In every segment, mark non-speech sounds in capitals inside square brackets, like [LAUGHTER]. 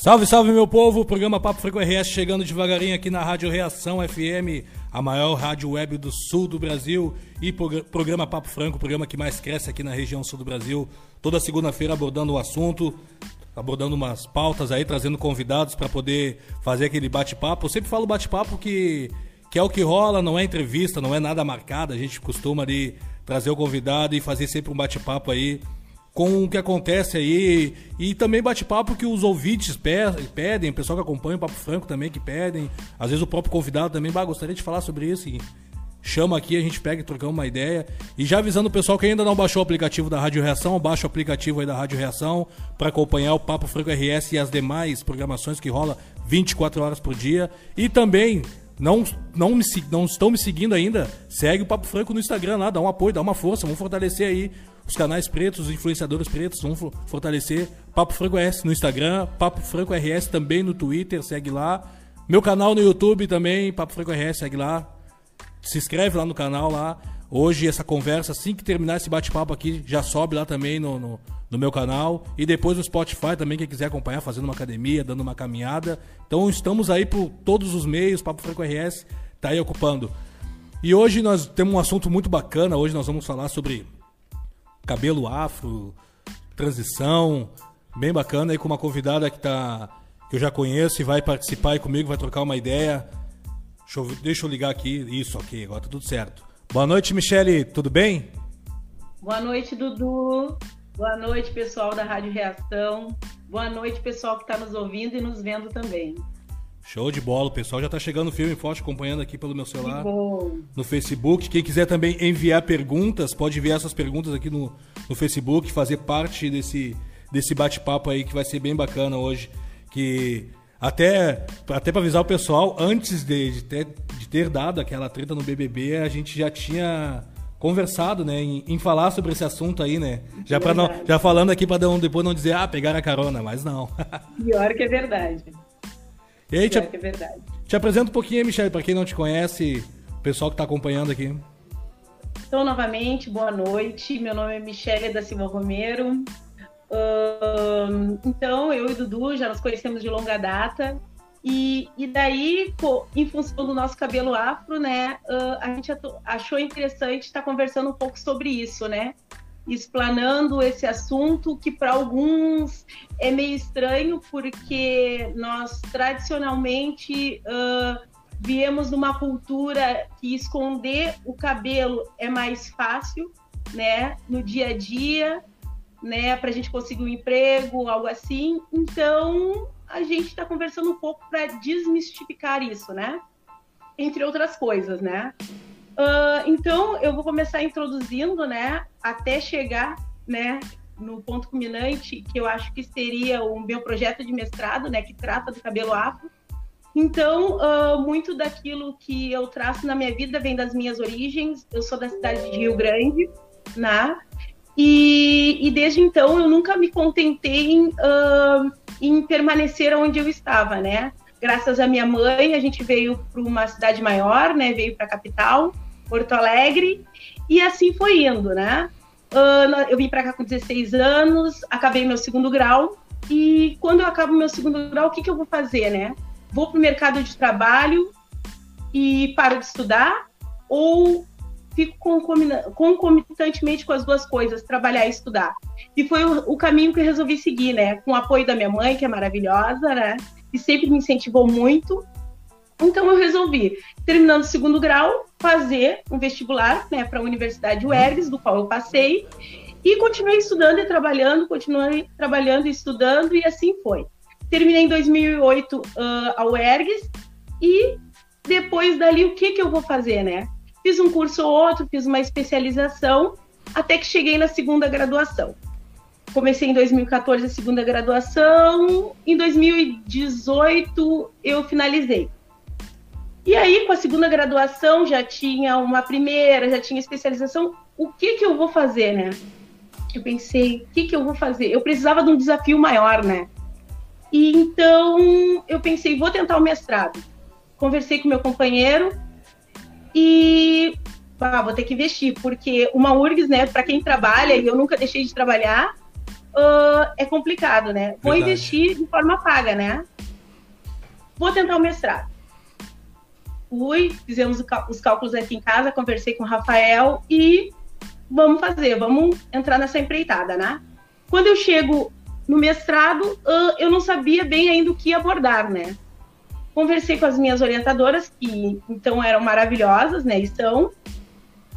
Salve, salve, meu povo! O programa Papo Freco RS chegando devagarinho aqui na Rádio Reação FM, a maior rádio web do sul do Brasil. E programa Papo Franco, o programa que mais cresce aqui na região sul do Brasil. Toda segunda-feira abordando o assunto, abordando umas pautas aí, trazendo convidados para poder fazer aquele bate-papo. Eu sempre falo bate-papo que, que é o que rola, não é entrevista, não é nada marcado. A gente costuma ali trazer o convidado e fazer sempre um bate-papo aí com o que acontece aí e também bate-papo que os ouvintes pedem, o pessoal que acompanha o Papo Franco também que pedem, às vezes o próprio convidado também, bah, gostaria de falar sobre isso e chama aqui, a gente pega e trocamos uma ideia. E já avisando o pessoal que ainda não baixou o aplicativo da Rádio Reação, baixa o aplicativo aí da Rádio Reação para acompanhar o Papo Franco RS e as demais programações que rola 24 horas por dia. E também não, não, me, não estão me seguindo ainda, segue o Papo Franco no Instagram lá, dá um apoio, dá uma força, vamos fortalecer aí os canais pretos, os influenciadores pretos, vamos fortalecer. Papo Franco RS no Instagram, Papo Franco RS também no Twitter, segue lá. Meu canal no YouTube também, Papo Franco RS, segue lá. Se inscreve lá no canal lá. Hoje essa conversa, assim que terminar esse bate-papo aqui, já sobe lá também no, no, no, meu canal. E depois no Spotify também, quem quiser acompanhar, fazendo uma academia, dando uma caminhada. Então estamos aí por todos os meios, Papo Franco RS tá aí ocupando. E hoje nós temos um assunto muito bacana. Hoje nós vamos falar sobre cabelo afro, transição, bem bacana aí com uma convidada que tá que eu já conheço e vai participar aí comigo, vai trocar uma ideia. Deixa eu, deixa eu ligar aqui. Isso, ok, agora tá tudo certo. Boa noite, Michele, tudo bem? Boa noite, Dudu. Boa noite, pessoal da Rádio Reação. Boa noite, pessoal que está nos ouvindo e nos vendo também. Show de bola, o pessoal já tá chegando firme e forte acompanhando aqui pelo meu celular no Facebook. Quem quiser também enviar perguntas, pode enviar essas perguntas aqui no, no Facebook, fazer parte desse, desse bate-papo aí que vai ser bem bacana hoje. Que até, até para avisar o pessoal, antes de, de, ter, de ter dado aquela treta no BBB, a gente já tinha conversado, né, em, em, falar sobre esse assunto aí, né? Já para não, já falando aqui para depois não dizer, ah, pegar a carona, mas não. Pior que é verdade. E aí, te, é verdade. te apresenta um pouquinho, Michelle, para quem não te conhece, o pessoal que está acompanhando aqui. Então, novamente, boa noite. Meu nome é Michelle da Silva Romero. Então, eu e Dudu já nos conhecemos de longa data. E, e daí, em função do nosso cabelo afro, né, a gente achou interessante estar conversando um pouco sobre isso, né? Explanando esse assunto que para alguns é meio estranho porque nós tradicionalmente uh, viemos numa cultura que esconder o cabelo é mais fácil, né, no dia a dia, né, para a gente conseguir um emprego, algo assim. Então a gente está conversando um pouco para desmistificar isso, né? Entre outras coisas, né? Uh, então, eu vou começar introduzindo, né, até chegar, né, no ponto culminante, que eu acho que seria o meu projeto de mestrado, né, que trata do cabelo afro. Então, uh, muito daquilo que eu traço na minha vida vem das minhas origens. Eu sou da cidade de Rio Grande, né? E, e desde então eu nunca me contentei em, uh, em permanecer onde eu estava, né? Graças à minha mãe, a gente veio para uma cidade maior, né? Veio para a capital. Porto Alegre, e assim foi indo, né? Eu vim para cá com 16 anos, acabei meu segundo grau, e quando eu acabo meu segundo grau, o que, que eu vou fazer, né? Vou para o mercado de trabalho e paro de estudar, ou fico concomitantemente com as duas coisas, trabalhar e estudar. E foi o, o, caminho que eu resolvi seguir, né? Com o apoio da minha mãe, que é maravilhosa, né? E sempre me incentivou muito. Então eu resolvi, terminando o segundo grau, fazer um vestibular né, para a Universidade UERGS, do qual eu passei, e continuei estudando e trabalhando, continuei trabalhando e estudando, e assim foi. Terminei em 2008 uh, a UERGS, e depois dali, o que, que eu vou fazer, né? Fiz um curso ou outro, fiz uma especialização, até que cheguei na segunda graduação. Comecei em 2014 a segunda graduação, em 2018 eu finalizei. E aí, com a segunda graduação, já tinha uma primeira, já tinha especialização. O que que eu vou fazer, né? Eu pensei, o que que eu vou fazer? Eu precisava de um desafio maior, né? E então eu pensei, vou tentar o mestrado. Conversei com meu companheiro e ah, vou ter que investir, porque uma URGS, né, para quem trabalha, e eu nunca deixei de trabalhar, uh, é complicado, né? Vou Verdade. investir de forma paga, né? Vou tentar o mestrado. Fui, fizemos os cálculos aqui em casa, conversei com o Rafael e vamos fazer, vamos entrar nessa empreitada, né? Quando eu chego no mestrado, eu não sabia bem ainda o que abordar, né? Conversei com as minhas orientadoras, que então eram maravilhosas, né? E são.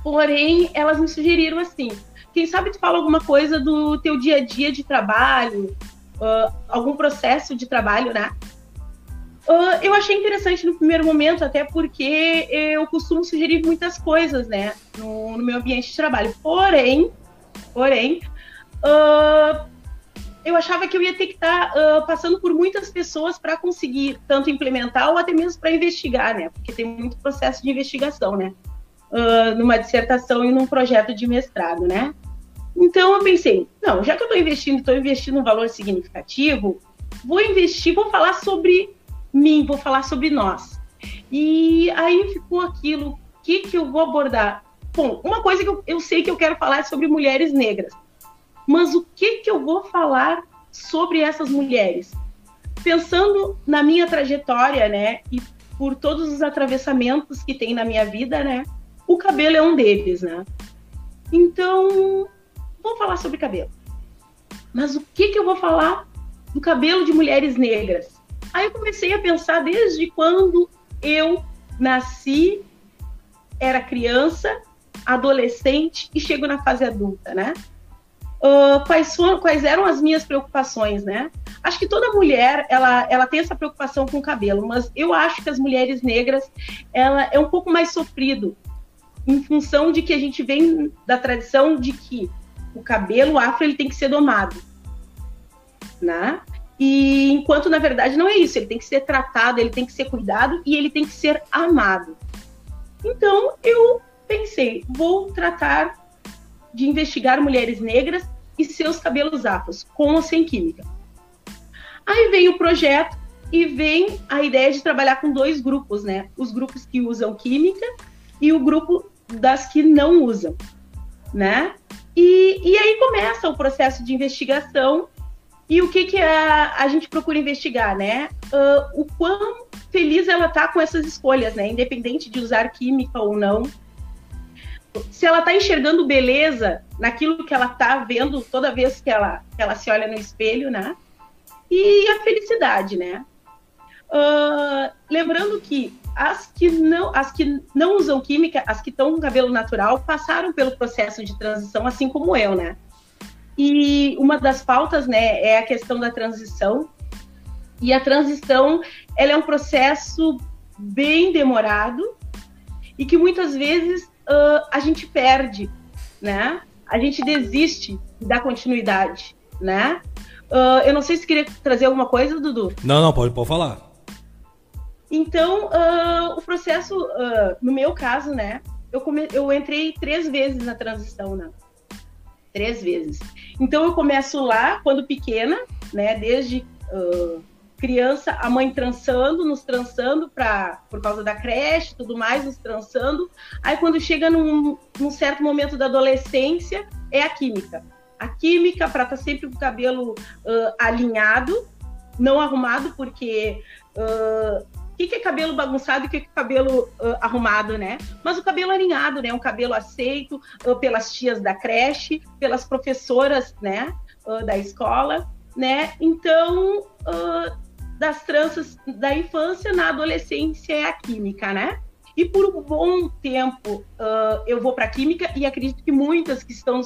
Porém, elas me sugeriram assim: quem sabe tu fala alguma coisa do teu dia a dia de trabalho, algum processo de trabalho, né? Uh, eu achei interessante no primeiro momento, até porque eu costumo sugerir muitas coisas, né, no, no meu ambiente de trabalho. Porém, porém, uh, eu achava que eu ia ter que estar tá, uh, passando por muitas pessoas para conseguir tanto implementar ou até mesmo para investigar, né, porque tem muito processo de investigação, né, numa dissertação e num projeto de mestrado, né. Então eu pensei, não, já que eu estou investindo, estou investindo um valor significativo, vou investir, vou falar sobre mim, vou falar sobre nós. E aí ficou aquilo, o que, que eu vou abordar? Bom, uma coisa que eu, eu sei que eu quero falar é sobre mulheres negras. Mas o que, que eu vou falar sobre essas mulheres? Pensando na minha trajetória, né, e por todos os atravessamentos que tem na minha vida, né, o cabelo é um deles, né? Então, vou falar sobre cabelo. Mas o que, que eu vou falar do cabelo de mulheres negras? Aí eu comecei a pensar desde quando eu nasci, era criança, adolescente e chego na fase adulta, né? Uh, quais, foram, quais eram as minhas preocupações, né? Acho que toda mulher ela, ela tem essa preocupação com o cabelo, mas eu acho que as mulheres negras ela é um pouco mais sofrido em função de que a gente vem da tradição de que o cabelo afro ele tem que ser domado, né? E enquanto na verdade não é isso, ele tem que ser tratado, ele tem que ser cuidado e ele tem que ser amado. Então eu pensei, vou tratar de investigar mulheres negras e seus cabelos afros, com ou sem química. Aí vem o projeto e vem a ideia de trabalhar com dois grupos, né? Os grupos que usam química e o grupo das que não usam, né? E, e aí começa o processo de investigação e o que, que a, a gente procura investigar, né? Uh, o quão feliz ela tá com essas escolhas, né? Independente de usar química ou não. Se ela tá enxergando beleza naquilo que ela tá vendo toda vez que ela, que ela se olha no espelho, né? E a felicidade, né? Uh, lembrando que as que não as que não usam química, as que estão com cabelo natural, passaram pelo processo de transição, assim como eu, né? E uma das pautas, né, é a questão da transição. E a transição, ela é um processo bem demorado e que muitas vezes uh, a gente perde, né? A gente desiste da continuidade, né? Uh, eu não sei se queria trazer alguma coisa, Dudu. Não, não, pode, pode falar. Então, uh, o processo, no meu caso, né? Eu, come... eu entrei três vezes na transição, né? Três vezes. Então eu começo lá, quando pequena, né? Desde uh, criança, a mãe trançando, nos trançando para por causa da creche, tudo mais, nos trançando. Aí quando chega num, num certo momento da adolescência, é a química. A química para estar tá sempre com o cabelo uh, alinhado, não arrumado, porque uh, o que, que, é cabelo bagunçado e o que, que, é cabelo uh, arrumado, né? Mas o cabelo alinhado, né? Um cabelo aceito uh, pelas tias da creche, pelas professoras, né? Uh, da escola, né? Então, das tranças da infância na adolescência é a química, né? E por um bom tempo eu vou para química e acredito que muitas que estão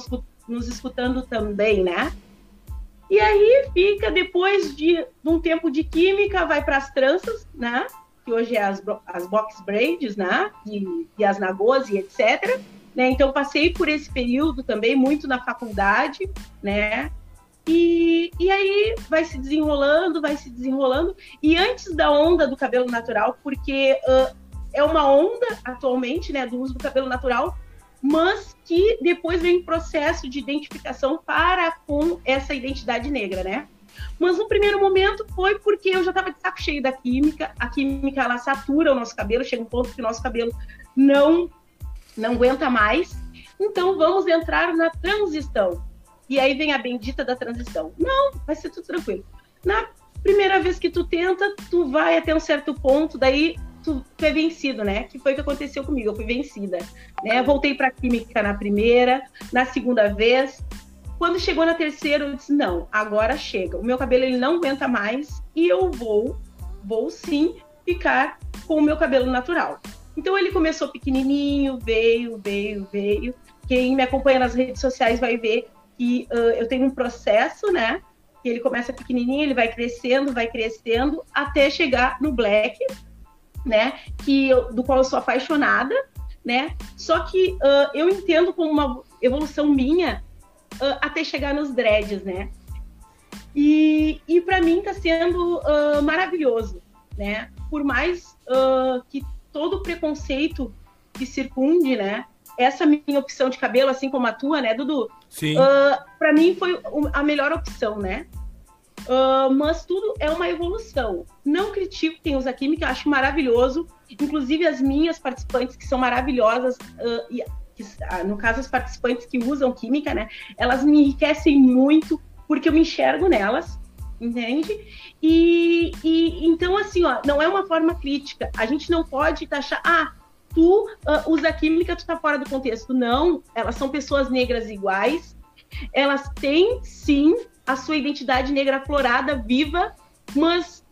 nos escutando também, né? E aí fica, depois de, de um tempo de química, vai para as tranças, né? Que hoje é as, as box braids, né? E, e as nagôs e etc. Né? Então, passei por esse período também, muito na faculdade, né? E, e aí vai se desenrolando, vai se desenrolando. E antes da onda do cabelo natural, porque uh, é uma onda atualmente, né, do uso do cabelo natural, mas que depois vem um processo de identificação para com essa identidade negra, né? Mas no primeiro momento foi porque eu já estava de saco cheio da química. A química ela satura o nosso cabelo, chega um ponto que o nosso cabelo não não aguenta mais. Então vamos entrar na transição. e aí vem a bendita da transição. Não, vai ser tudo tranquilo. Na primeira vez que tu tenta, tu vai até um certo ponto, daí tu, é vencido, né? Que foi o que aconteceu comigo, eu fui vencida. Né? Voltei para química na primeira, na segunda vez. Quando chegou na terceira, eu disse: não, agora chega. O meu cabelo ele não aguenta mais e eu vou, vou sim ficar com o meu cabelo natural. Então ele começou pequenininho, veio, veio, veio. Quem me acompanha nas redes sociais vai ver que uh, eu tenho um processo, né? Que ele começa pequenininho, ele vai crescendo, vai crescendo, até chegar no black, né? Que eu, do qual eu sou apaixonada, né? Só que uh, eu entendo como uma evolução minha uh, até chegar nos dreads, né? E, e para mim está sendo uh, maravilhoso, né? Por mais que todo o preconceito que circunde, né? Essa minha opção de cabelo, assim como a tua, né, Dudu? Sim. para mim foi a melhor opção, né? Uh, mas tudo é uma evolução. Não critico quem usa química, acho maravilhoso. Inclusive as minhas participantes, que são maravilhosas, uh, e, que, uh, no caso as participantes que usam química, né? Elas me enriquecem muito porque eu me enxergo nelas, entende? E, e então assim, ó, não é uma forma crítica. A gente não pode taxar, ah, tu usa química, tu tá fora do contexto. Não, elas são pessoas negras iguais. Elas têm sim a sua identidade negra florada, viva, mas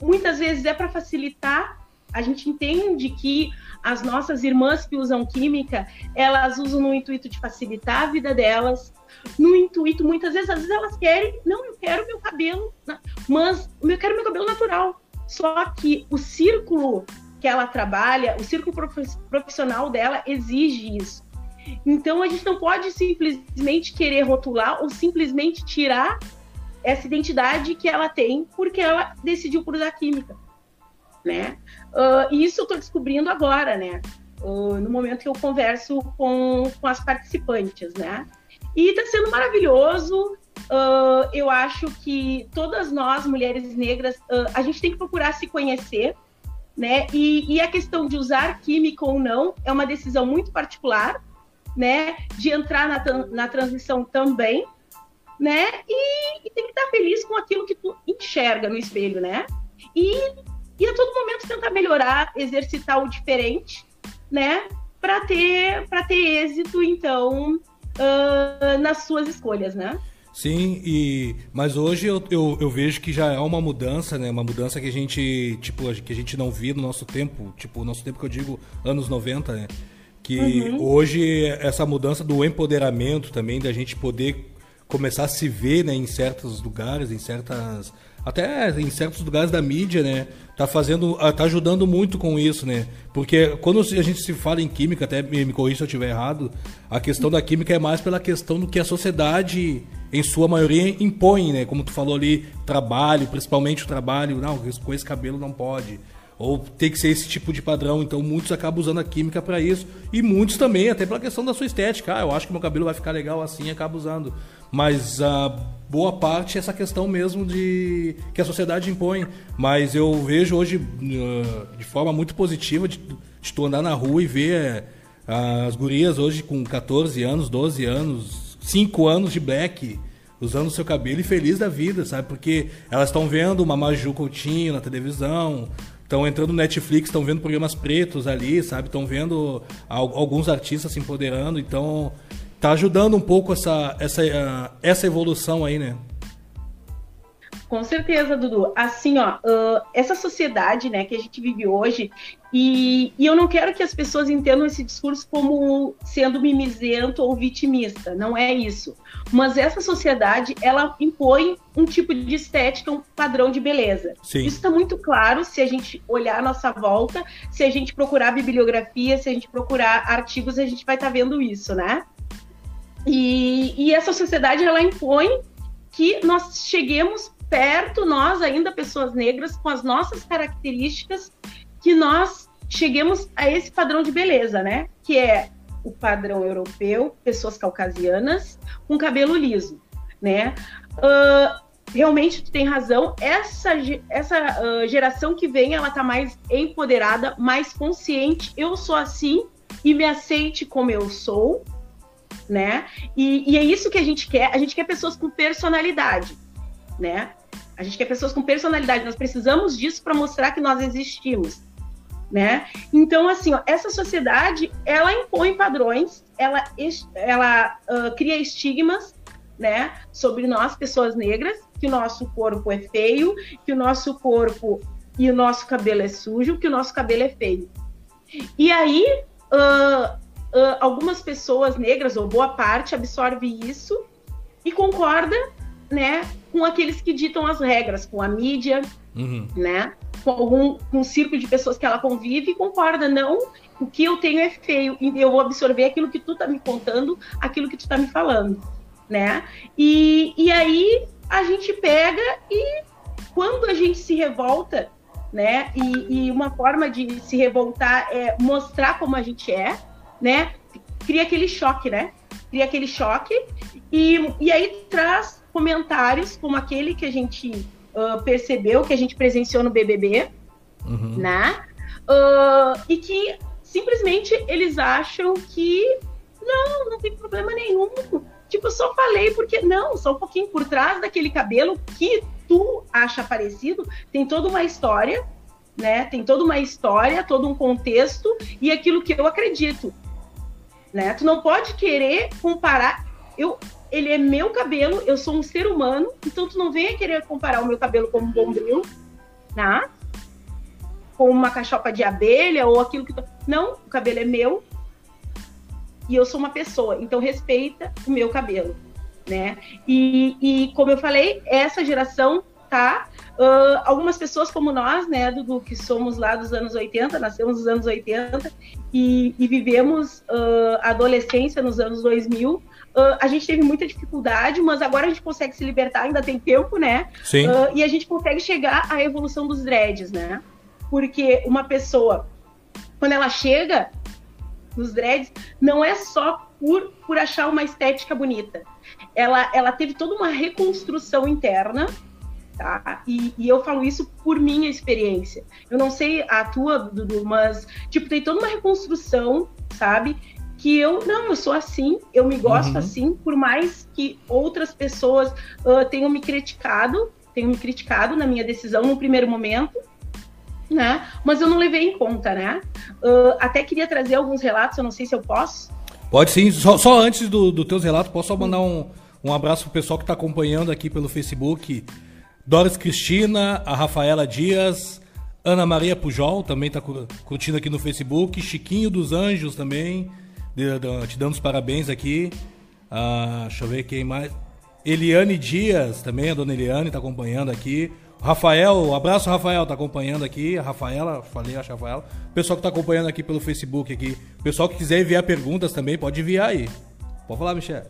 muitas vezes é para facilitar. A gente entende que as nossas irmãs que usam química, elas usam no intuito de facilitar a vida delas, no intuito, muitas vezes, às vezes elas querem, não, eu quero meu cabelo, mas eu quero meu cabelo natural. Só que o círculo que ela trabalha, o círculo profissional dela exige isso. Então a gente não pode simplesmente querer rotular ou simplesmente tirar essa identidade que ela tem porque ela decidiu por usar química, né? Uh, isso eu estou descobrindo agora, né? Uh, no momento que eu converso com, com as participantes, né? E está sendo maravilhoso. Uh, eu acho que todas nós, mulheres negras, a gente tem que procurar se conhecer, né? E, e a questão de usar química ou não é uma decisão muito particular né? De entrar na, na transição também, né? E, e, tem que estar feliz com aquilo que tu enxerga no espelho, né? E, e a todo momento tentar melhorar, exercitar o diferente, né? Para ter, ter êxito, então, uh, nas suas escolhas, né? Sim, e mas hoje eu, eu, eu, vejo que já é uma mudança, né? Uma mudança que a gente, tipo, que a gente não via no nosso tempo, tipo, nosso tempo que eu digo anos 90, né? que uhum. hoje essa mudança do empoderamento também da gente poder começar a se ver né, em certos lugares, em certas até em certos lugares da mídia, né, tá fazendo, ah, tá ajudando muito com isso, né? Porque quando a gente se fala em química, até me, me corrija se eu estiver errado, a questão da química é mais pela questão do que a sociedade em sua maioria impõe, né? Como tu falou ali, trabalho, principalmente o trabalho, não, com esse cabelo não pode ou tem que ser esse tipo de padrão. Então muitos acabam usando a química para isso e muitos também, até pela questão da sua estética. Ah, eu acho que meu cabelo vai ficar legal assim, acaba usando. Mas a boa parte é essa questão mesmo de que a sociedade impõe. Mas eu vejo hoje uh, de forma muito positiva de, de tu andar na rua e ver uh, as gurias hoje com 14 anos, 12 anos, 5 anos de black usando seu cabelo e feliz da vida, sabe? Porque elas estão vendo uma Maju Coutinho na televisão, estão entrando no Netflix, estão vendo programas pretos ali, sabe? Estão vendo alguns artistas se empoderando, então tá ajudando um pouco essa, essa, uh, essa evolução aí, né? Com certeza, Dudu. Assim, ó, uh, essa sociedade, né, que a gente vive hoje, e, e, eu não quero que as pessoas entendam esse discurso como sendo mimizento ou vitimista. Não é isso. Mas essa sociedade, ela impõe um tipo de estética, um padrão de beleza. Sim. Isso está muito claro se a gente olhar a nossa volta, se a gente procurar bibliografia, se a gente procurar artigos, a gente vai estar tá vendo isso, né? E, e essa sociedade, ela impõe que nós cheguemos perto, nós ainda pessoas negras, com as nossas características, que nós cheguemos a esse padrão de beleza, né? Que é o padrão europeu, pessoas caucasianas com cabelo liso, né? Uh, realmente tu tem razão. Essa, essa uh, geração que vem, ela tá mais empoderada, mais consciente. Eu sou assim e me aceite como eu sou, né? E, e é isso que a gente quer. A gente quer pessoas com personalidade, né? A gente quer pessoas com personalidade. Nós precisamos disso para mostrar que nós existimos, né? Então, assim, ó, essa sociedade ela impõe padrões, ela, ela uh, cria estigmas, né, sobre nós pessoas negras, que o nosso corpo é feio, que o nosso corpo e o nosso cabelo é sujo, que o nosso cabelo é feio. E aí uh, uh, algumas pessoas negras, ou boa parte, absorve isso e concorda, né, com aqueles que ditam as regras, com a mídia, uhum. né, com algum com um círculo de pessoas que ela convive e concorda, não, o que eu tenho é feio, e eu vou absorver aquilo que tu tá me contando, aquilo que tu tá me falando, né? E, e aí a gente pega e quando a gente se revolta, né? E, e uma forma de se revoltar é mostrar como a gente é, né? Cria aquele choque, né? Cria aquele choque e, e aí traz comentários como aquele que a gente uh, percebeu, que a gente presenciou no BBB, uhum. né? Uh, e que simplesmente eles acham que não, não tem problema nenhum. Tipo, eu só falei porque não, só um pouquinho por trás daquele cabelo que tu acha parecido, tem toda uma história, né? Tem toda uma história, todo um contexto e aquilo que eu acredito né? Tu não pode querer comparar. Eu, ele é meu cabelo, eu sou um ser humano, então tu não venha querer comparar o meu cabelo com um bombril, né? Com uma cachopa de abelha ou aquilo que. Tu... Não, o cabelo é meu e eu sou uma pessoa, então respeita o meu cabelo, né? E, e como eu falei, essa geração tá Uh, algumas pessoas como nós, né, Dudu, que somos lá dos anos 80, nascemos nos anos 80 e, e vivemos uh, a adolescência nos anos 2000, uh, a gente teve muita dificuldade, mas agora a gente consegue se libertar, ainda tem tempo, né? Sim. e a gente consegue chegar à evolução dos dreads, né? Porque uma pessoa, quando ela chega nos dreads, não é só por, por achar uma estética bonita. Ela, ela teve toda uma reconstrução interna, tá? E, e, eu falo isso por minha experiência. Eu não sei a tua, Dudu, mas, tipo, tem toda uma reconstrução, sabe? Que eu, não, eu sou assim, eu me gosto uhum. assim, por mais que outras pessoas uh, tenham me criticado, tenham me criticado na minha decisão no primeiro momento, né? Mas eu não levei em conta, né? Uh, até queria trazer alguns relatos, eu não sei se eu posso. Pode sim, só, só antes dos do teus relatos, posso só mandar um, um abraço pro pessoal que está acompanhando aqui pelo Facebook. Doris Cristina, a Rafaela Dias, Ana Maria Pujol também está curtindo aqui no Facebook, Chiquinho dos Anjos também, te dando os parabéns aqui. Ah, deixa eu ver quem mais. Eliane Dias também, a dona Eliane está acompanhando aqui. Rafael, um abraço Rafael, está acompanhando aqui. A Rafaela, falei, acho Rafaela. Pessoal que está acompanhando aqui pelo Facebook aqui. Pessoal que quiser enviar perguntas também, pode enviar aí. Pode falar, Michelle.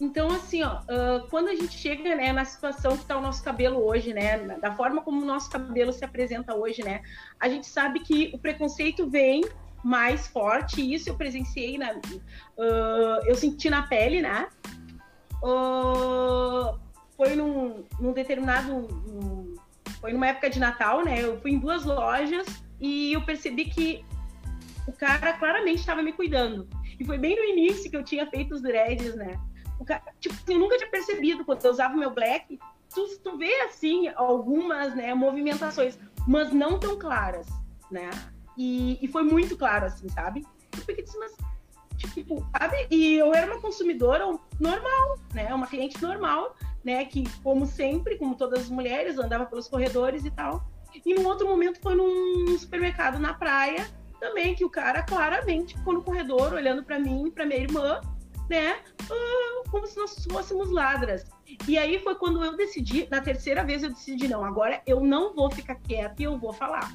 Então, assim, ó, uh, quando a gente chega né, na situação que está o nosso cabelo hoje, né, da forma como o nosso cabelo se apresenta hoje, né, a gente sabe que o preconceito vem mais forte, e isso eu presenciei, na, uh, eu senti na pele, né, uh, foi num, num determinado, foi numa época de Natal, né, eu fui em duas lojas e eu percebi que o cara claramente estava me cuidando. E foi bem no início que eu tinha feito os dreads, né? Cara, tipo, eu nunca tinha percebido quando eu usava meu black. Tu, tu vê, assim, algumas né, movimentações, mas não tão claras, né? E, e foi muito claro, assim, sabe? Eu fiquei assim, mas, tipo, sabe? E eu era uma consumidora normal, né? Uma cliente normal, né? Que, como sempre, como todas as mulheres, andava pelos corredores e tal. E num outro momento foi num supermercado na praia, também, que o cara claramente ficou no corredor olhando para mim pra minha irmã, né? Uh, como se nós fôssemos ladras. E aí foi quando eu decidi, na terceira vez eu decidi, não, agora eu não vou ficar quieta e eu vou falar.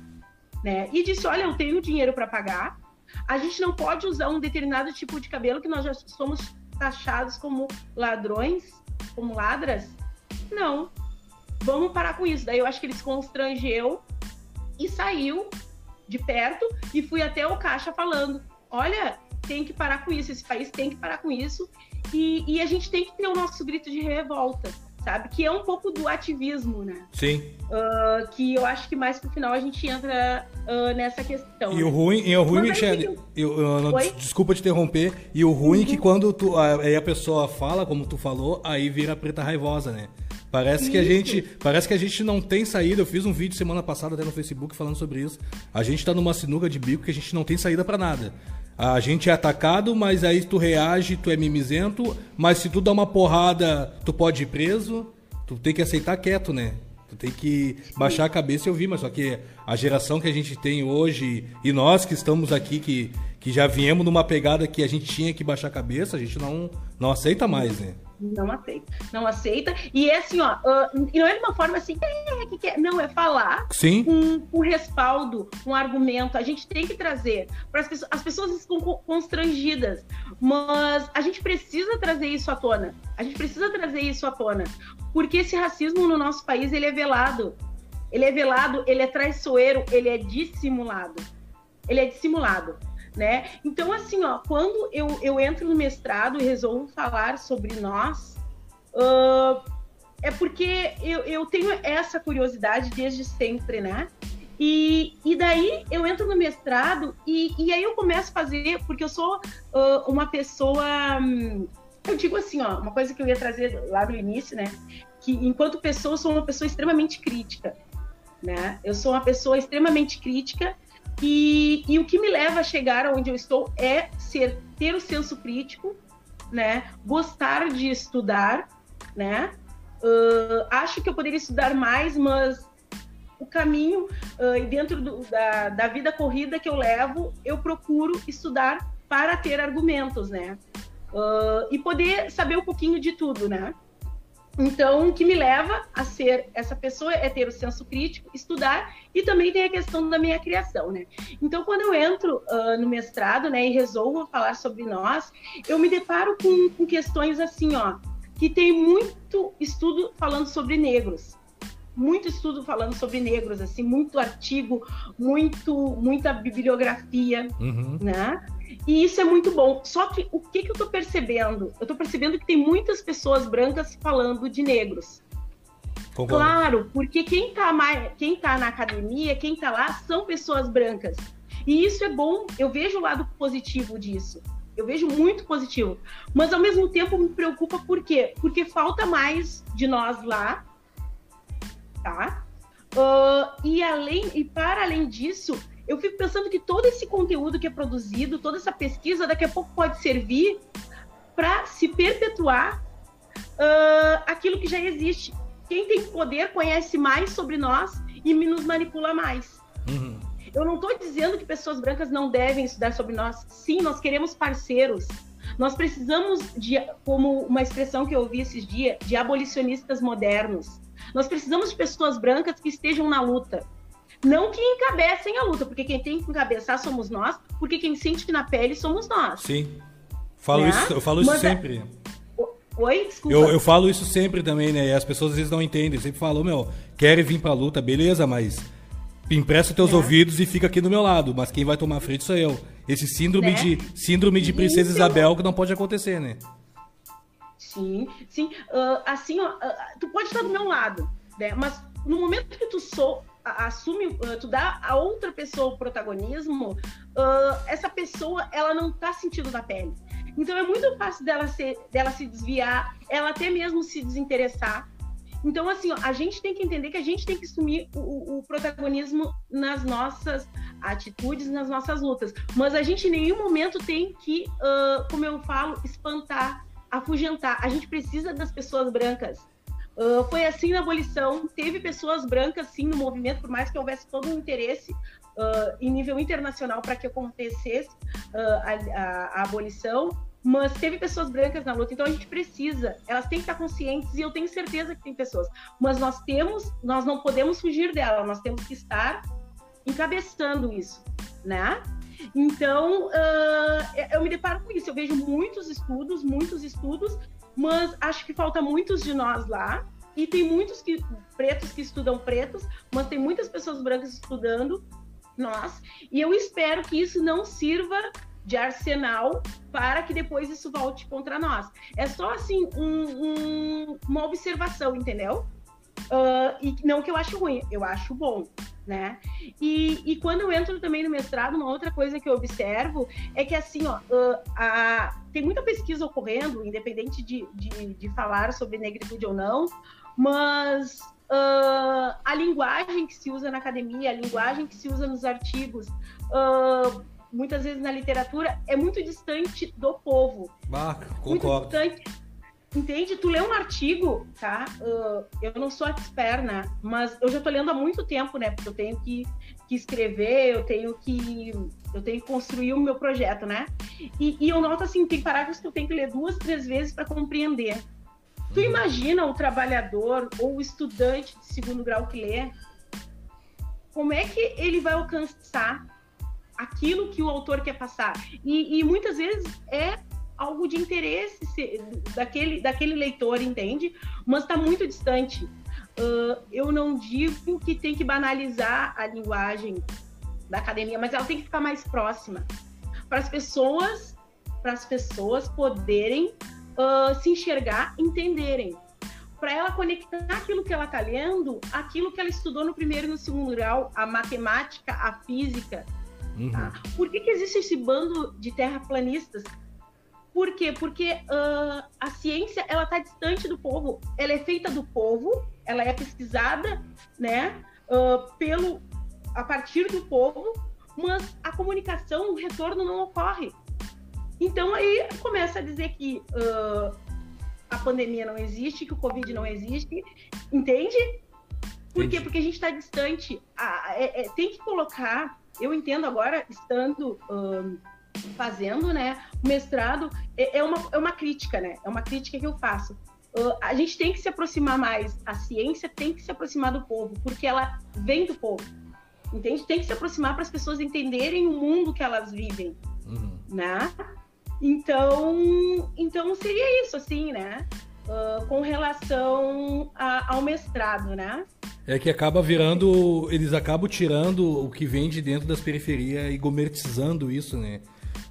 Né? E disse, olha, eu tenho dinheiro para pagar, a gente não pode usar um determinado tipo de cabelo que nós já somos taxados como ladrões, como ladras. Não, vamos parar com isso. Daí eu acho que ele se constrangeu e saiu de perto e fui até o caixa falando, olha, tem que parar com isso, esse país tem que parar com isso, e, e a gente tem que ter o nosso grito de revolta, sabe? Que é um pouco do ativismo, né? Sim. Uh, que eu acho que mais pro final a gente entra uh, nessa questão. E né? o ruim, e o ruim, Michele, eu, eu, não, desculpa te interromper, e o ruim uhum. é que uhum. quando tu, aí a pessoa fala, como tu falou, aí vira preta raivosa, né? Parece isso. que a gente, parece que a gente não tem saída. Eu fiz um vídeo semana passada até no Facebook falando sobre isso. A gente tá numa sinuca de bico que a gente não tem saída para nada. A gente é atacado, mas aí tu reage, tu é mimizento, mas se tu dá uma porrada, tu pode ir preso, tu tem que aceitar quieto, né? Tu tem que baixar a cabeça e ouvir, mas só que a geração que a gente tem hoje e nós que estamos aqui, que, que já viemos numa pegada que a gente tinha que baixar a cabeça, a gente não, não aceita mais, né? Não aceita. Não aceita. E é assim, ó, uh, não é de uma forma assim, é, que, que é? não, é falar Sim. Com, com respaldo, com argumento. A gente tem que trazer. Para as pessoas, as pessoas estão constrangidas, mas a gente precisa trazer isso à tona. A gente precisa trazer isso à tona. Porque esse racismo no nosso país, ele é velado. Ele é velado, ele é traiçoeiro, ele é dissimulado. Ele é dissimulado né? Então, assim, ó, quando eu, eu entro no mestrado e resolvo falar sobre nós, uh, é porque eu, eu tenho essa curiosidade desde sempre, né? E, e daí eu entro no mestrado e, e aí eu começo a fazer, porque eu sou uh, uma pessoa. Eu digo assim, ó, uma coisa que eu ia trazer lá no início, né? Que enquanto pessoa, eu sou uma pessoa extremamente crítica, né? Eu sou uma pessoa extremamente crítica e, e o que me leva a chegar onde eu estou é ser, ter o senso crítico, né? Gostar de estudar, né? Uh, acho que eu poderia estudar mais, mas o caminho uh, dentro do, da, da vida corrida que eu levo, eu procuro estudar para ter argumentos, né? Uh, e poder saber um pouquinho de tudo, né? Então, o que me leva a ser essa pessoa é ter o senso crítico, estudar e também tem a questão da minha criação, né? Então, quando eu entro uh, no mestrado, né, e resolvo falar sobre nós, eu me deparo com, com questões assim, ó, que tem muito estudo falando sobre negros, muito estudo falando sobre negros, assim, muito artigo, muito, muita bibliografia, uhum. né? E isso é muito bom. Só que o que, que eu estou percebendo? Eu estou percebendo que tem muitas pessoas brancas falando de negros. Concordo. Claro, porque quem está mais, quem tá na academia, quem está lá, são pessoas brancas. E isso é bom, eu vejo o lado positivo disso. Eu vejo muito positivo. Mas ao mesmo tempo me preocupa por quê? Porque falta mais de nós lá, tá? Uh, e além e para além disso, eu fico pensando que todo esse conteúdo que é produzido, toda essa pesquisa, daqui a pouco pode servir para se perpetuar uh, aquilo que já existe. Quem tem poder conhece mais sobre nós e nos manipula mais. Uhum. Eu não estou dizendo que pessoas brancas não devem estudar sobre nós. Sim, nós queremos parceiros. Nós precisamos de, como uma expressão que eu ouvi esses dias, de abolicionistas modernos. Nós precisamos de pessoas brancas que estejam na luta, não que encabecem a luta, porque quem tem que encabeçar somos nós, porque quem sente na pele somos nós. Sim. Falo né? isso, eu falo isso Mas, é- sempre. Oi, desculpa. Eu, eu falo isso sempre também, né? E as pessoas às vezes não entendem. Eu sempre falo, meu, querem vir pra luta, beleza, mas empresta teus é. ouvidos e fica aqui do meu lado. Mas quem vai tomar frente sou eu. Esse síndrome, né? de, síndrome de Princesa Isabel que não pode acontecer, né? Sim, sim. Uh, assim, ó, uh, tu pode estar do meu lado, né? Mas no momento que tu sou, assume, uh, tu dá a outra pessoa o protagonismo, uh, essa pessoa ela não tá sentindo da pele. Então é muito fácil dela, ser, dela se desviar, ela até mesmo se desinteressar. Então, assim, ó, a gente tem que entender que a gente tem que assumir o, o, protagonismo nas nossas atitudes, nas nossas lutas. Mas a gente em nenhum momento tem que, uh, como eu falo, espantar, afugentar. A gente precisa das pessoas brancas. Uh, foi assim na abolição, teve pessoas brancas sim no movimento, por mais que houvesse todo um interesse uh, em nível internacional para que acontecesse uh, a, a, a, abolição, mas teve pessoas brancas na luta, então a gente precisa, elas têm que estar conscientes e eu tenho certeza que tem pessoas, mas nós temos, nós não podemos fugir dela, nós temos que estar encabeçando isso, né? Então, uh, eu me deparo com isso. Eu vejo muitos estudos, muitos estudos mas acho que falta muitos de nós lá. E tem muitos que, pretos que estudam pretos, mas tem muitas pessoas brancas estudando nós. E eu espero que isso não sirva de arsenal para que depois isso volte contra nós. É só assim um, um, uma observação, entendeu? Uh, e não que eu acho ruim, eu acho bom, né? E, e, quando eu entro também no mestrado, uma outra coisa que eu observo é que assim, ó, uh, a, tem muita pesquisa ocorrendo, independente de, de, de falar sobre negritude ou não, mas uh, a linguagem que se usa na academia, a linguagem que se usa nos artigos, muitas vezes na literatura, é muito distante do povo. Ah, concordo. Muito distante Entende? Tu lê um artigo, tá? Uh, eu não sou expert, né? Mas eu já tô lendo há muito tempo, né? Porque eu tenho que, que escrever, eu tenho que eu tenho que construir o meu projeto, né? E, e eu noto assim, tem parágrafos que eu tenho que ler duas, três vezes para compreender. Tu uhum. imagina o trabalhador ou o estudante de segundo grau que lê? Como é que ele vai alcançar aquilo que o autor quer passar? E, e muitas vezes é algo de interesse daquele, daquele leitor, entende? Mas está muito distante. Uh, eu não digo que tem que banalizar a linguagem da academia, mas ela tem que ficar mais próxima para as pessoas, para as pessoas poderem uh, se enxergar, entenderem, para ela conectar aquilo que ela está lendo, aquilo que ela estudou no primeiro e no segundo grau, a matemática, a física. Uhum. Tá? Por que, que existe esse bando de terraplanistas? Por quê? Porque uh, a ciência ela está distante do povo, ela é feita do povo, ela é pesquisada, né, uh, pelo a partir do povo, mas a comunicação, o retorno não ocorre. Então aí começa a dizer que uh, a pandemia não existe, que o Covid não existe, entende? Por Entendi. quê? Porque a gente está distante. Ah, é, é, tem que colocar. Eu entendo agora, estando fazendo, né, o mestrado, é, é, uma, é uma crítica, né? É uma crítica que eu faço. Uh, a gente tem que se aproximar mais, a ciência tem que se aproximar do povo, porque ela vem do povo. Entende? Tem que se aproximar para as pessoas entenderem o mundo que elas vivem, uhum. né? Então, então seria isso, assim, né? Uh, com relação a, ao mestrado, né? É que acaba virando, eles acabam tirando o que vem de dentro das periferias e gourmetizando isso, né?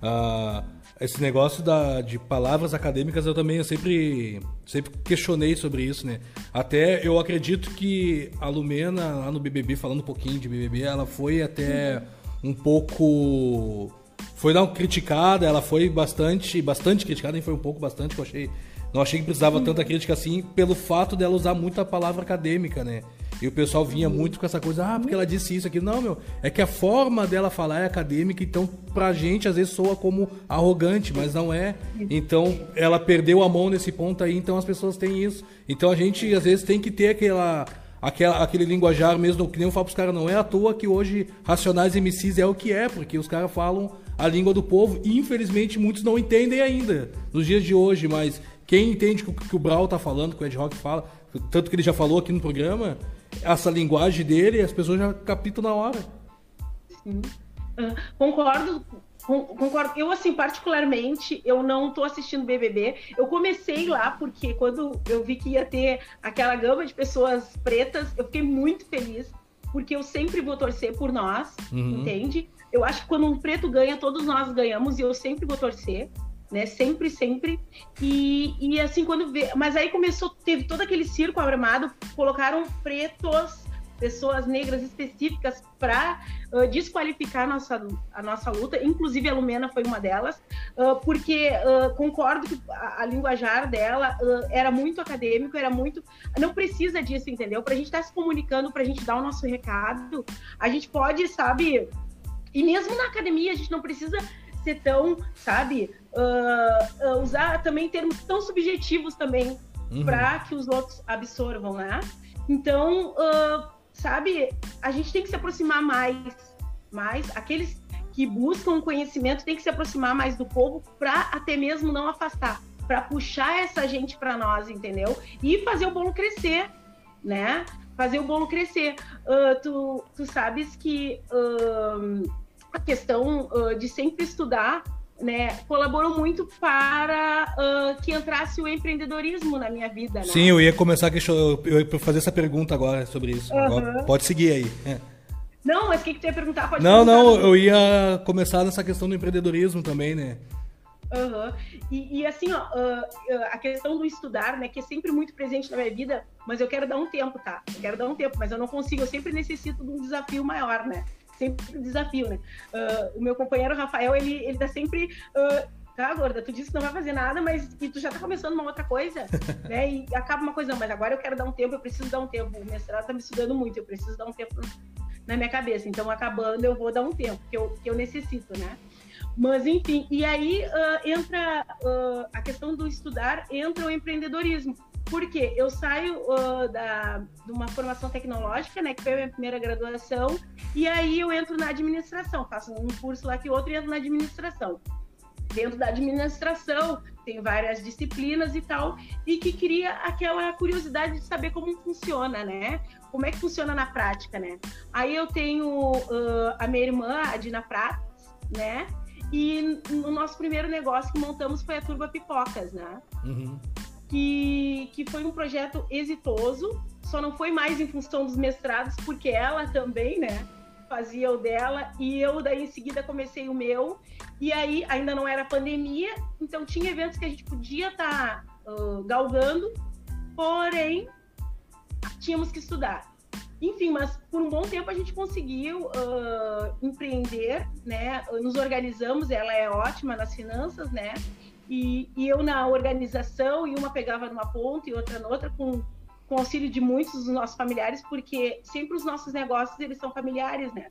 Uh, esse negócio da, de palavras acadêmicas eu também eu sempre, sempre questionei sobre isso, né? Até eu acredito que a Lumena, lá no BBB, falando um pouquinho de BBB, ela foi até um pouco. Foi dar uma criticada, ela foi bastante, bastante criticada, nem foi um pouco bastante, que eu achei. Não achei que precisava tanta crítica assim, pelo fato dela usar muita palavra acadêmica, né? E o pessoal vinha muito com essa coisa, ah, porque ela disse isso aqui. Não, meu, é que a forma dela falar é acadêmica, então pra gente às vezes soa como arrogante, mas não é. Então ela perdeu a mão nesse ponto aí, então as pessoas têm isso. Então a gente às vezes tem que ter aquela. Aquela, aquele linguajar mesmo, que nem eu falo pros caras, não é à toa que hoje Racionais MCs é o que é, porque os caras falam a língua do povo e infelizmente muitos não entendem ainda nos dias de hoje, mas quem entende o que o Brau tá falando, que o Ed Rock fala, tanto que ele já falou aqui no programa, essa linguagem dele, as pessoas já captam na hora. Sim. Uh, concordo, concordo. Eu, assim, particularmente, eu não tô assistindo BBB. Eu comecei lá porque quando eu vi que ia ter aquela gama de pessoas pretas, eu fiquei muito feliz, porque eu sempre vou torcer por nós, uhum. entende? Eu acho que quando um preto ganha, todos nós ganhamos e eu sempre vou torcer né? Sempre, sempre. E, e assim, quando vê. Mas aí começou, teve todo aquele circo armado, colocaram pretos, pessoas negras específicas para uh, desqualificar a nossa, a nossa luta, inclusive a Lumena foi uma delas, uh, porque uh, concordo que a, a linguajar dela era muito acadêmico, era muito. Não precisa disso, entendeu? Para a gente estar tá se comunicando, para a gente dar o nosso recado, a gente pode, sabe. E mesmo na academia, a gente não precisa ser tão, sabe, uh, usar também termos tão subjetivos também uhum. para que os outros absorvam, né? Então, uh, sabe, a gente tem que se aproximar mais, mais aqueles que buscam conhecimento tem que se aproximar mais do povo para até mesmo não afastar, para puxar essa gente para nós, entendeu? E fazer o bolo crescer, né? Fazer o bolo crescer. Uh, tu, tu sabes que uh, a questão uh, de sempre estudar né, colaborou muito para uh, que entrasse o empreendedorismo na minha vida. Né? Sim, eu ia começar a eu ia fazer essa pergunta agora sobre isso. Uhum. Agora, pode seguir aí. É. Não, mas o que, que tu ia perguntar? Pode não, perguntar não, eu ia começar nessa questão do empreendedorismo também, né? Uhum. E, e, assim, ó, uh, a questão do estudar, né, que é sempre muito presente na minha vida, mas eu quero dar um tempo, tá? Eu quero dar um tempo, mas eu não consigo, eu sempre necessito de um desafio maior, né? Sempre desafio, né? Uh, o meu companheiro Rafael, ele, ele tá sempre. Uh, tá, gorda, tu disse que não vai fazer nada, mas e tu já tá começando uma outra coisa, [LAUGHS] né? E acaba uma coisa, não, mas agora eu quero dar um tempo, eu preciso dar um tempo. O mestrado tá me estudando muito, eu preciso dar um tempo na minha cabeça. Então, acabando, eu vou dar um tempo, que eu, que eu necessito, né? Mas, enfim, e aí uh, entra uh, a questão do estudar, entra o empreendedorismo. Porque eu saio uh, da, de uma formação tecnológica, né, que foi a minha primeira graduação, e aí eu entro na administração, faço um curso lá que outro e entro na administração. Dentro da administração, tem várias disciplinas e tal, e que cria aquela curiosidade de saber como funciona, né? Como é que funciona na prática, né? Aí eu tenho uh, a minha irmã, a Dina Prates, né? E o nosso primeiro negócio que montamos foi a Turba Pipocas, né? Uhum. Que, que foi um projeto exitoso, só não foi mais em função dos mestrados, porque ela também, né? Fazia o dela, e eu daí em seguida comecei o meu, e aí ainda não era pandemia, então tinha eventos que a gente podia estar tá, uh, galgando, porém tínhamos que estudar. Enfim, mas por um bom tempo a gente conseguiu uh, empreender, né? Nos organizamos, ela é ótima nas finanças, né? E, e, eu na organização, e uma pegava numa ponta e outra noutra, com, com auxílio de muitos dos nossos familiares, porque sempre os nossos negócios, eles são familiares, né?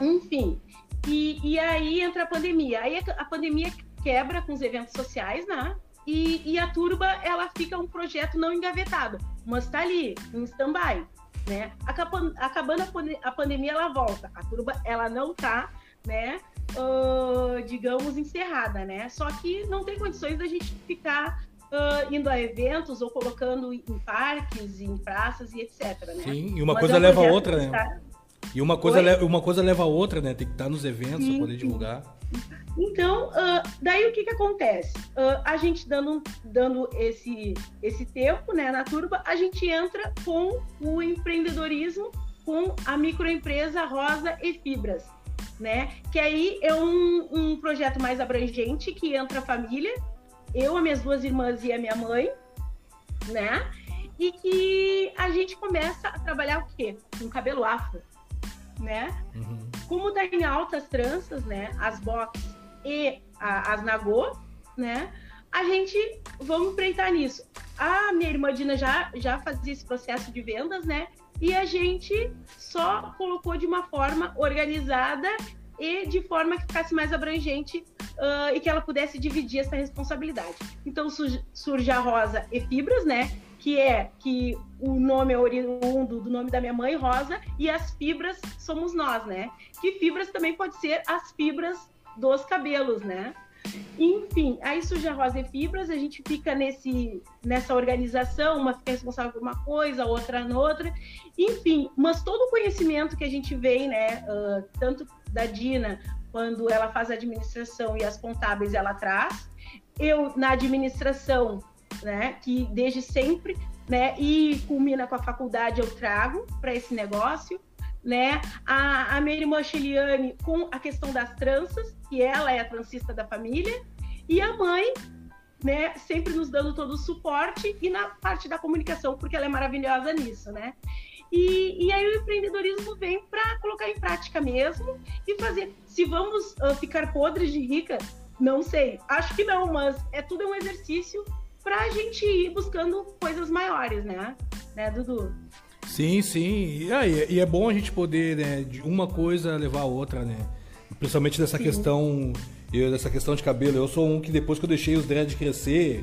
Enfim, e, e aí entra a pandemia. Aí a pandemia quebra com os eventos sociais, né? E, e a Turba, ela fica um projeto não engavetado, mas tá ali, em stand-by né? Acabando, acabando a, a, pandemia, ela volta. A turba, ela não tá, né? Uh, digamos, encerrada, né? Só que não tem condições da gente ficar uh, indo a eventos ou colocando em parques, em praças e etc. Né? Sim, e uma Mas coisa é um leva a outra, né? Está... E uma coisa, uma coisa leva a outra, né? Tem que estar nos eventos para poder divulgar. Então, uh, daí o que, que acontece? Uh, a gente dando, dando esse, esse tempo né, na turba, a gente entra com o empreendedorismo, com a microempresa Rosa e Fibras, né? Que aí é um, um projeto mais abrangente, que entra a família, eu, as minhas duas irmãs e a minha mãe, né? E que a gente começa a trabalhar o quê? Com cabelo afro, né? Uhum. Como tá em altas tranças, né? As box e a, as Nagô, né? A gente vamos empreitar nisso. A minha irmã Dina já, já fazia esse processo de vendas, né? E a gente só colocou de uma forma organizada e de forma que ficasse mais abrangente uh, e que ela pudesse dividir essa responsabilidade. Então surge a Rosa e Fibras, né? Que é que o nome é oriundo do nome da minha mãe, Rosa, e as fibras somos nós, né? Que fibras também pode ser as fibras dos cabelos, né? Enfim, aí surge a Rosa e Fibras, a gente fica nesse, nessa organização, uma fica responsável por uma coisa, outra noutra, enfim, mas todo o conhecimento que a gente vem, né, uh, tanto da Dina, quando ela faz a administração e as contábeis ela traz, eu na administração, né, que desde sempre, né, e culmina com a faculdade eu trago para esse negócio, né? A, a minha irmã com a questão das tranças, que ela é a transista da família, e a mãe, né, sempre nos dando todo o suporte e na parte da comunicação, porque ela é maravilhosa nisso, né? E, e aí o empreendedorismo vem para colocar em prática mesmo e fazer. Se vamos uh, ficar podres de rica, não sei. Acho que não, mas é tudo um exercício para a gente ir buscando coisas maiores, né? Né, Dudu? Sim, sim. E, aí, e é bom a gente poder, né, de uma coisa levar a outra, né? Principalmente dessa sim. questão, eu, dessa questão de cabelo. Eu sou um que depois que eu deixei os dreads crescer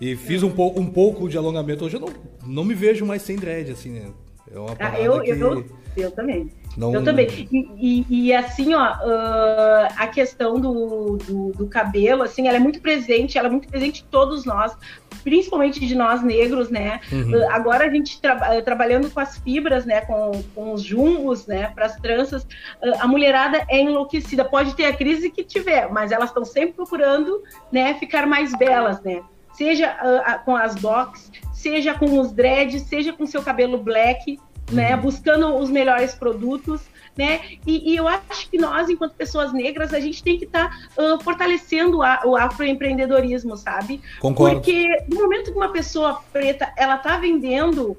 e fiz um pouco, um pouco de alongamento, hoje eu não, não me vejo mais sem dread, assim, né? É uma ah, eu, que... eu, eu também. Não... Eu também. E, e, e assim, ó, uh, a questão do, do, do, cabelo, assim, ela é muito presente, ela é muito presente em todos nós, principalmente de nós negros, né? Uhum. Uh, agora a gente tra trabalhando com as fibras, né, com, com os jumbos, né, para as tranças, uh, a mulherada é enlouquecida. Pode ter a crise que tiver, mas elas estão sempre procurando, né, ficar mais belas, né? Seja com as box, seja com os dreads, seja com seu cabelo black, né? Uhum. Buscando os melhores produtos. né? E, e, eu acho que nós, enquanto pessoas negras, a gente tem que estar tá, uh, fortalecendo a, o afroempreendedorismo, sabe? Concordo. Porque no momento que uma pessoa preta ela tá vendendo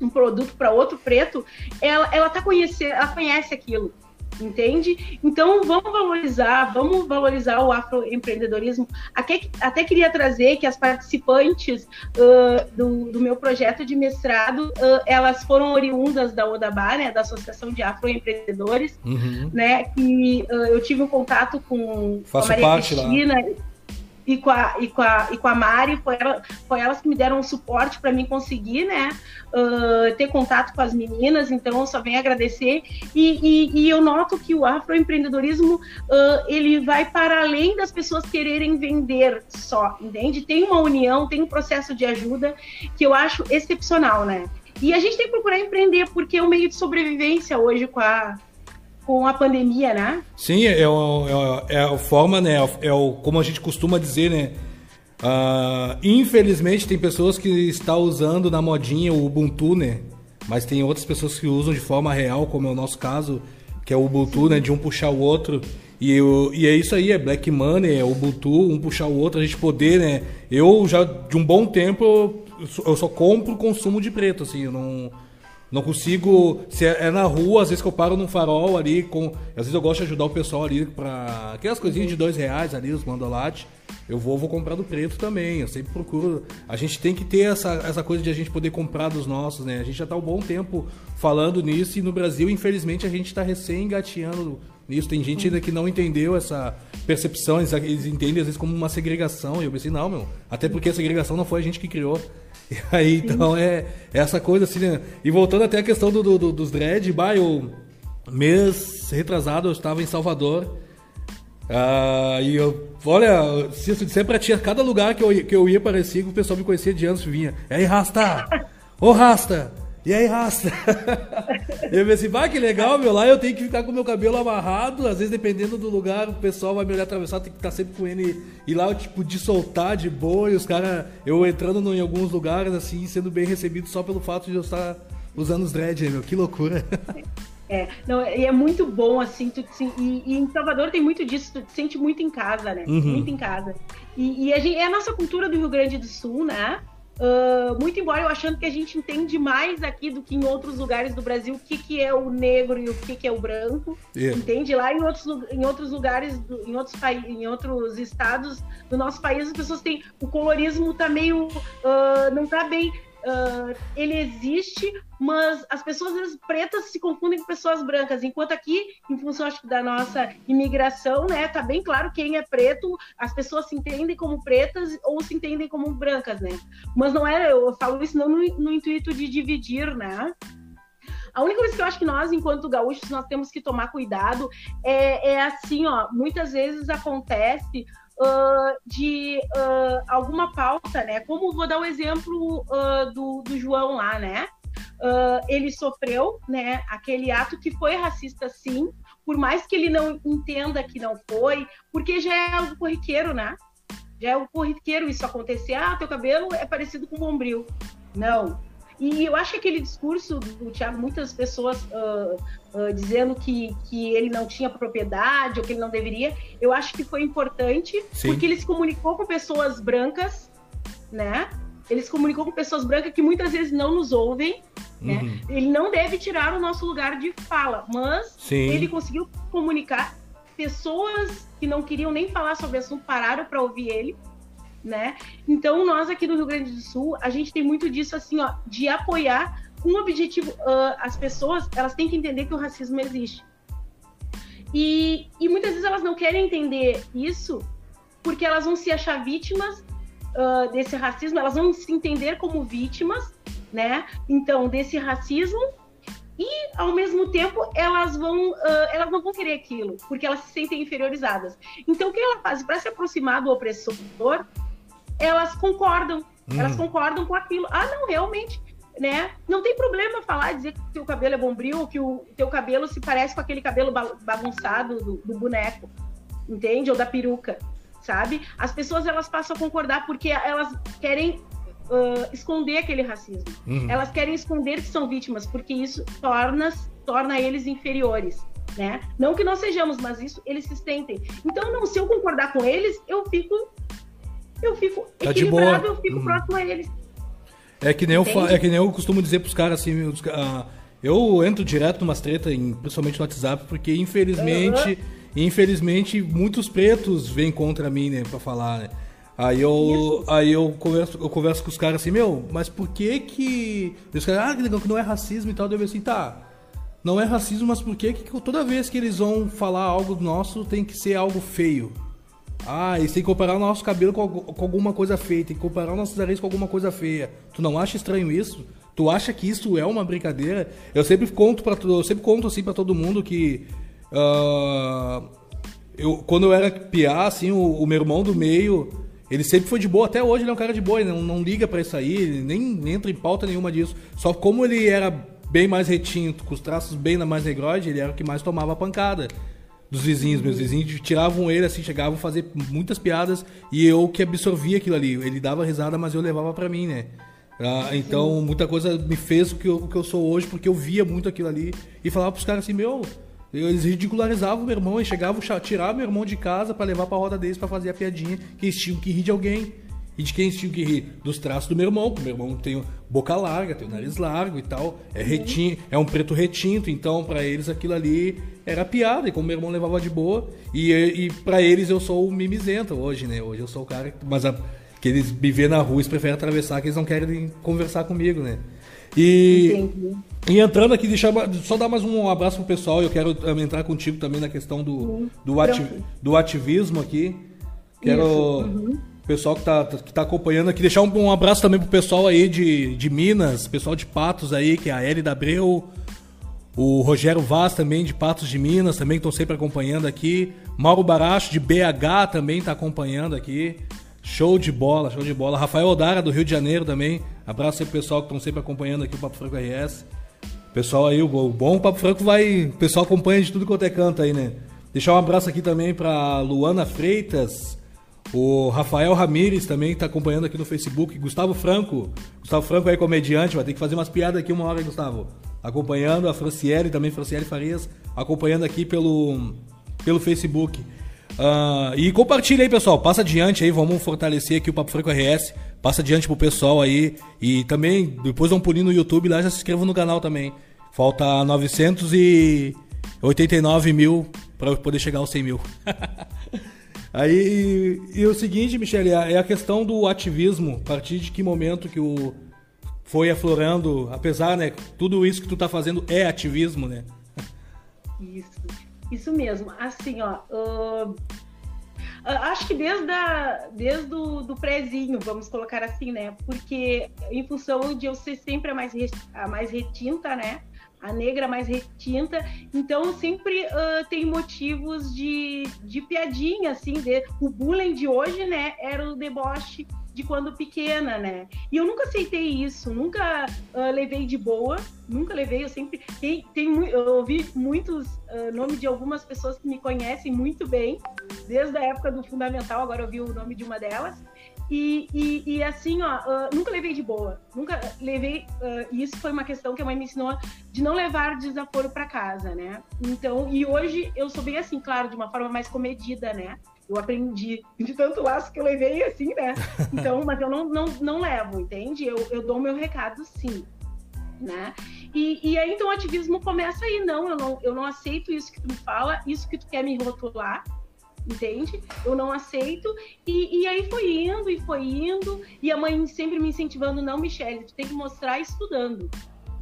um produto para outro preto, ela, ela tá conhecendo, ela conhece aquilo entende? Então vamos valorizar, vamos valorizar o afroempreendedorismo. Até, até queria trazer que as participantes uh, do, do, meu projeto de mestrado, uh, elas foram oriundas da Odabá, né, da Associação de Afroempreendedores, uhum. né, que uh, eu tive um contato com, com a Maria Cristina. Lá e com a, e com a, e com a Mari, foi, ela, foi elas que me deram suporte para mim conseguir, né, uh, ter contato com as meninas, então eu só venho agradecer, e, e, e eu noto que o afroempreendedorismo, uh, ele vai para além das pessoas quererem vender só, entende? Tem uma união, tem um processo de ajuda que eu acho excepcional, né, e a gente tem que procurar empreender, porque é um meio de sobrevivência hoje com a, com a pandemia, né? Sim, é, o, é, é a forma, né? É o, como a gente costuma dizer, né? Uh, infelizmente tem pessoas que estão usando na modinha o Ubuntu, né? Mas tem outras pessoas que usam de forma real, como é o nosso caso, que é o Ubuntu, né? De um puxar o outro. E, eu, e é isso aí, é Black Money, é Ubuntu, um puxar o outro, a gente poder, né? Eu já de um bom tempo eu só compro consumo de preto, assim, eu não não consigo. Se é, é, na rua, às vezes que eu paro num farol ali, com. Às vezes eu gosto de ajudar o pessoal ali pra. Aquelas coisinhas de dois reais ali, os mandolates. Eu vou, vou comprar do preto também. Eu sempre procuro. A gente tem que ter essa, essa coisa de a gente poder comprar dos nossos, né? A gente já tá um bom tempo falando nisso e no Brasil, infelizmente, a gente está recém engateando nisso. Tem gente ainda que não entendeu essa percepção, eles entendem às vezes como uma segregação. E eu pensei, não, meu. Até porque a segregação não foi a gente que criou. E [LAUGHS] aí, então, é, é essa coisa assim, né? E voltando até a questão do, do dos dread, bah, eu, mês retrasado eu estava em Salvador. Uh, e eu, olha, se eu disser pra ti, cada lugar que eu, que eu ia parecia que o pessoal me conhecia de anos vinha. E aí, Rasta! Ô, Rasta! E aí, rasta? [LAUGHS] eu pensei, vai que legal, meu, lá eu tenho que ficar com o meu cabelo amarrado, às vezes dependendo do lugar, o pessoal vai me olhar atravessar, tem que estar sempre com ele, e lá eu, tipo, de soltar de boa, e os caras, eu entrando no, em alguns lugares, assim, sendo bem recebido só pelo fato de eu estar usando os dread, meu, que loucura. É, não, e é muito bom, assim, tu, assim e, e, em Salvador tem muito disso, tu te sente muito em casa, né? Uhum. Muito em casa. E, e a gente, é a nossa cultura do Rio Grande do Sul, né? Uh, muito embora eu achando que a gente entende mais aqui do que em outros lugares do Brasil o que, que é o negro e o que, que é o branco. Yeah. Entende? Lá em outros, em outros lugares, em outros, em outros estados do nosso país, as pessoas têm. O colorismo tá meio. Uh, não tá bem uh, ele existe, mas as pessoas pretas se confundem com pessoas brancas, enquanto aqui, em função acho, da nossa imigração, né, tá bem claro quem é preto, as pessoas se entendem como pretas ou se entendem como brancas, né? Mas não é, eu falo isso não no, no intuito de dividir, né? A única coisa que eu acho que nós, enquanto gaúchos, nós temos que tomar cuidado é, é assim, ó, muitas vezes acontece uh, de uh, alguma pauta, né? Como vou dar o exemplo uh, do, do João lá, né? ele sofreu, né, aquele ato que foi racista, sim, por mais que ele não entenda que não foi, porque já é algo corriqueiro, né? Já é o corriqueiro isso acontecer. Ah, teu cabelo é parecido com o bombril. Não, e eu acho que aquele discurso do Tiago, muitas pessoas uh, uh, dizendo que, que ele não tinha propriedade ou que ele não deveria, eu acho que foi importante Sim. porque ele se comunicou com pessoas brancas, né? Ele se comunicou com pessoas brancas que muitas vezes não nos ouvem, né? uhum. Ele não deve tirar o nosso lugar de fala, mas Sim. ele conseguiu comunicar. Pessoas que não queriam nem falar sobre o assunto pararam para ouvir ele né? Então, nós aqui no Rio Grande do Sul, a gente tem muito disso, assim, ó, de apoiar com um objetivo. Uh, as pessoas, elas têm que entender que o racismo existe. E, e muitas vezes elas não querem entender isso porque elas vão se achar vítimas uh, desse racismo, elas vão se entender como vítimas, né? Então, desse racismo e ao mesmo tempo elas vão uh, elas não vão querer aquilo porque elas se sentem inferiorizadas então o que ela faz para se aproximar do opressor elas concordam. Hum. Elas concordam com aquilo. Ah, não, realmente, né? Não tem problema falar, dizer que o teu cabelo é bombril, que o teu cabelo se parece com aquele cabelo bagunçado do, do boneco, entende? Ou da peruca, sabe? As pessoas elas passam a concordar porque elas querem uh, esconder aquele racismo. Uhum. Elas querem esconder que são vítimas, porque isso torna, torna eles inferiores. Né? Não que nós sejamos, mas isso eles se sentem. Então, não, se eu concordar com eles, eu fico eu fico tá equilibrado, eu fico uhum. próximo a eles. É que nem, eu, é que nem eu costumo dizer pros caras assim, os, uh, eu entro direto numas tretas, principalmente no WhatsApp, porque infelizmente, uhum. infelizmente, muitos pretos vêm contra mim, né, pra falar, né? Aí eu, aí eu converso, eu converso com os caras assim, meu, mas por que que. Os caras, ah, que não é racismo e tal, digo assim, tá. Não é racismo, mas por que que toda vez que eles vão falar algo nosso tem que ser algo feio? Ah, eles têm que comparar o nosso cabelo com, com alguma coisa feia, tem que comparar o nosso nariz com alguma coisa feia. Tu não acha estranho isso? Tu acha que isso é uma brincadeira? Eu sempre conto para eu sempre conto assim para todo mundo que uh, eu quando eu era piá, assim, o, o, meu irmão do meio, ele sempre foi de boa, até hoje ele é um cara de boa, ele não, não liga para isso aí, nem, nem entra em pauta nenhuma disso. Só como ele era bem mais retinto, com os traços bem mais negroide, ele era o que mais tomava pancada dos vizinhos. Meus vizinhos tiravam ele assim, chegavam a fazer muitas piadas e eu que absorvia aquilo ali. Ele dava risada, mas eu levava para mim, né? Ah, então, muita coisa me fez o que, eu, o que eu sou hoje, porque eu via muito aquilo ali e falava pros caras assim: meu, eles ridicularizavam meu irmão e chegavam a tirar meu irmão de casa para levar pra roda deles para fazer a piadinha, que eles tinham que rir de alguém. E de quem tinha que rir? Dos traços do meu irmão, porque meu irmão tem boca larga, tem o nariz largo e tal, é retinto, é um preto retinto, então para eles aquilo ali era piada, e como meu irmão levava de boa, e, e para eles eu sou o mimizento hoje, né? Hoje eu sou o cara, mas a, que eles me vê na rua, eles preferem atravessar, que eles não querem conversar comigo, né? E, e entrando aqui, deixar, só dar mais um abraço pro pessoal, eu quero entrar contigo também na questão do, do, ati, do ativismo aqui. Quero. Uhum pessoal que tá, que tá acompanhando aqui. Deixar um, um abraço também pro pessoal aí de, de Minas, pessoal de Patos aí, que é a Eli da Abreu, o Rogério Vaz também de Patos de Minas, também estão sempre acompanhando aqui. Mauro Baracho de BH também está acompanhando aqui. Show de bola, show de bola. Rafael Odara do Rio de Janeiro também. Abraço aí pro pessoal que estão sempre acompanhando aqui o Papo Franco RS. Pessoal aí, o bom o Papo Franco vai. O pessoal acompanha de tudo quanto é canto aí, né? Deixar um abraço aqui também para Luana Freitas, o Rafael Ramires também está acompanhando aqui no Facebook. Gustavo Franco. Gustavo Franco é comediante, vai ter que fazer umas piadas aqui uma hora, Gustavo. Acompanhando a Franciele, também Franciele Farias, acompanhando aqui pelo, pelo Facebook. Uh, e compartilha aí, pessoal. Passa adiante aí, vamos fortalecer aqui o Papo Franco RS. Passa adiante pro pessoal aí. E também, depois dá um no YouTube lá, já se inscreva no canal também. Falta 989 mil para poder chegar aos 100 mil. [LAUGHS] Aí, e o seguinte, Michele, é a questão do ativismo. A partir de que momento que o foi aflorando, apesar, né, tudo isso que tu tá fazendo é ativismo, né? Isso, isso mesmo. Assim, ó, uh, acho que desde, a, desde o do prézinho, vamos colocar assim, né? Porque em função de eu ser sempre a mais, a mais retinta, né? A negra mais retinta, então sempre uh, tem motivos de, de piadinha, assim, de, o bullying de hoje, né, era o deboche de quando pequena, né? E eu nunca aceitei isso, nunca uh, levei de boa, nunca levei, eu sempre tem, tem eu ouvi muitos uh, nomes de algumas pessoas que me conhecem muito bem, desde a época do fundamental, agora eu vi o nome de uma delas. E, e, e assim, ó, uh, nunca levei de boa. Nunca levei. Uh, isso foi uma questão que a mãe me ensinou de não levar desaforo para casa, né? Então, e hoje eu sou bem assim, claro, de uma forma mais comedida, né? Eu aprendi de tanto laço que eu levei, assim, né? [LAUGHS] Então, mas eu não, não, não levo, entende? Eu, eu dou meu recado, sim. Né? E, e aí, então, o ativismo começa aí. Não eu, não, eu não aceito isso que tu me fala, isso que tu quer me rotular entende? Eu não aceito. E, e aí foi indo e foi indo. E a mãe sempre me incentivando: não, Michelle, tu tem que mostrar estudando.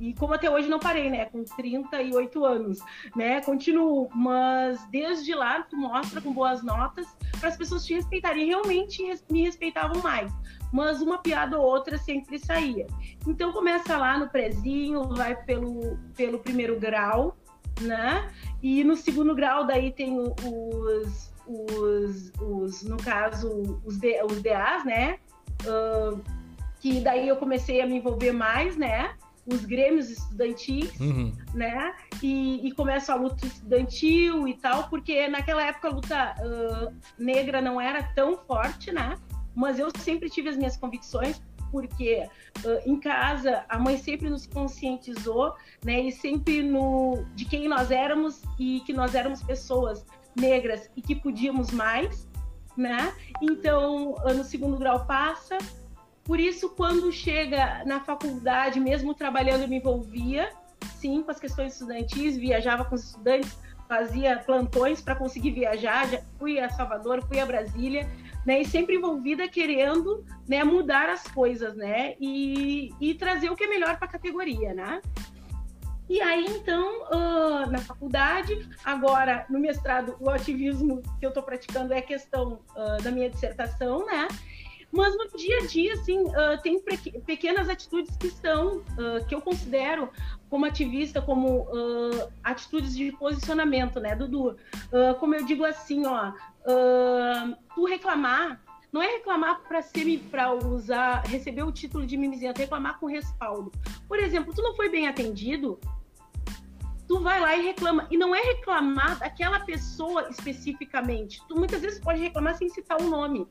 E como até hoje não parei, né? Com 38 anos, né? Continuo, mas desde lá tu mostra com boas notas para as pessoas te respeitarem. E realmente me respeitavam mais. Mas uma piada ou outra sempre saía. Então começa lá no prezinho, vai pelo, pelo primeiro grau, né? E no segundo grau daí tem os os, os no caso, os, D, os DAs, né? Uh, que daí eu comecei a me envolver mais, né? Os grêmios estudantis, uhum. né? E, e começa a luta estudantil e tal, porque naquela época a luta uh, negra não era tão forte, né? Mas eu sempre tive as minhas convicções, porque uh, em casa a mãe sempre nos conscientizou, né, e sempre no de quem nós éramos e que nós éramos pessoas negras e que podíamos mais, né? Então, no segundo grau passa. Por isso, quando chega na faculdade, mesmo trabalhando, eu me envolvia, sim, com as questões estudantis, viajava com os estudantes, fazia plantões para conseguir viajar, já fui a Salvador, fui a Brasília, né, e sempre envolvida querendo, né, mudar as coisas, né, e, e trazer o que é melhor para a categoria, né. E aí, então, uh, na faculdade, agora no mestrado, o ativismo que eu estou praticando é questão uh, da minha dissertação, né? Mas no dia a dia, assim, uh, tem pequenas atitudes que são, que eu considero como ativista, como atitudes de posicionamento, né, Dudu? como eu digo assim, ó, tu reclamar não é reclamar para ser para usar, receber o título de mimizento, é reclamar com respaldo. Por exemplo, tu não foi bem atendido, tu vai lá e reclama. E não é reclamar daquela pessoa especificamente. Tu muitas vezes pode reclamar sem citar o um nome,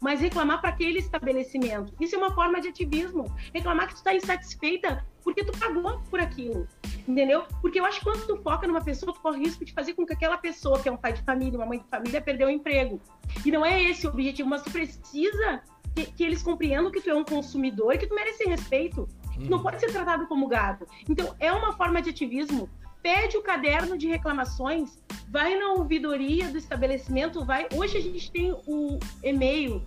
mas reclamar para aquele estabelecimento. Isso é uma forma de ativismo. Reclamar que tu está insatisfeita porque tu pagou por aquilo. Entendeu? Porque eu acho que quando tu foca numa pessoa, tu corre risco de fazer com que aquela pessoa, que é um pai de família, uma mãe de família, perdeu o emprego. E não é esse o objetivo, mas tu precisa que, que eles compreendam que tu é um consumidor e que tu merece respeito. Hum. Tu não uhum. pode ser tratado como gado. Então, é uma forma de ativismo pede o caderno de reclamações, vai na ouvidoria do estabelecimento, vai. Hoje a gente tem o e-mail,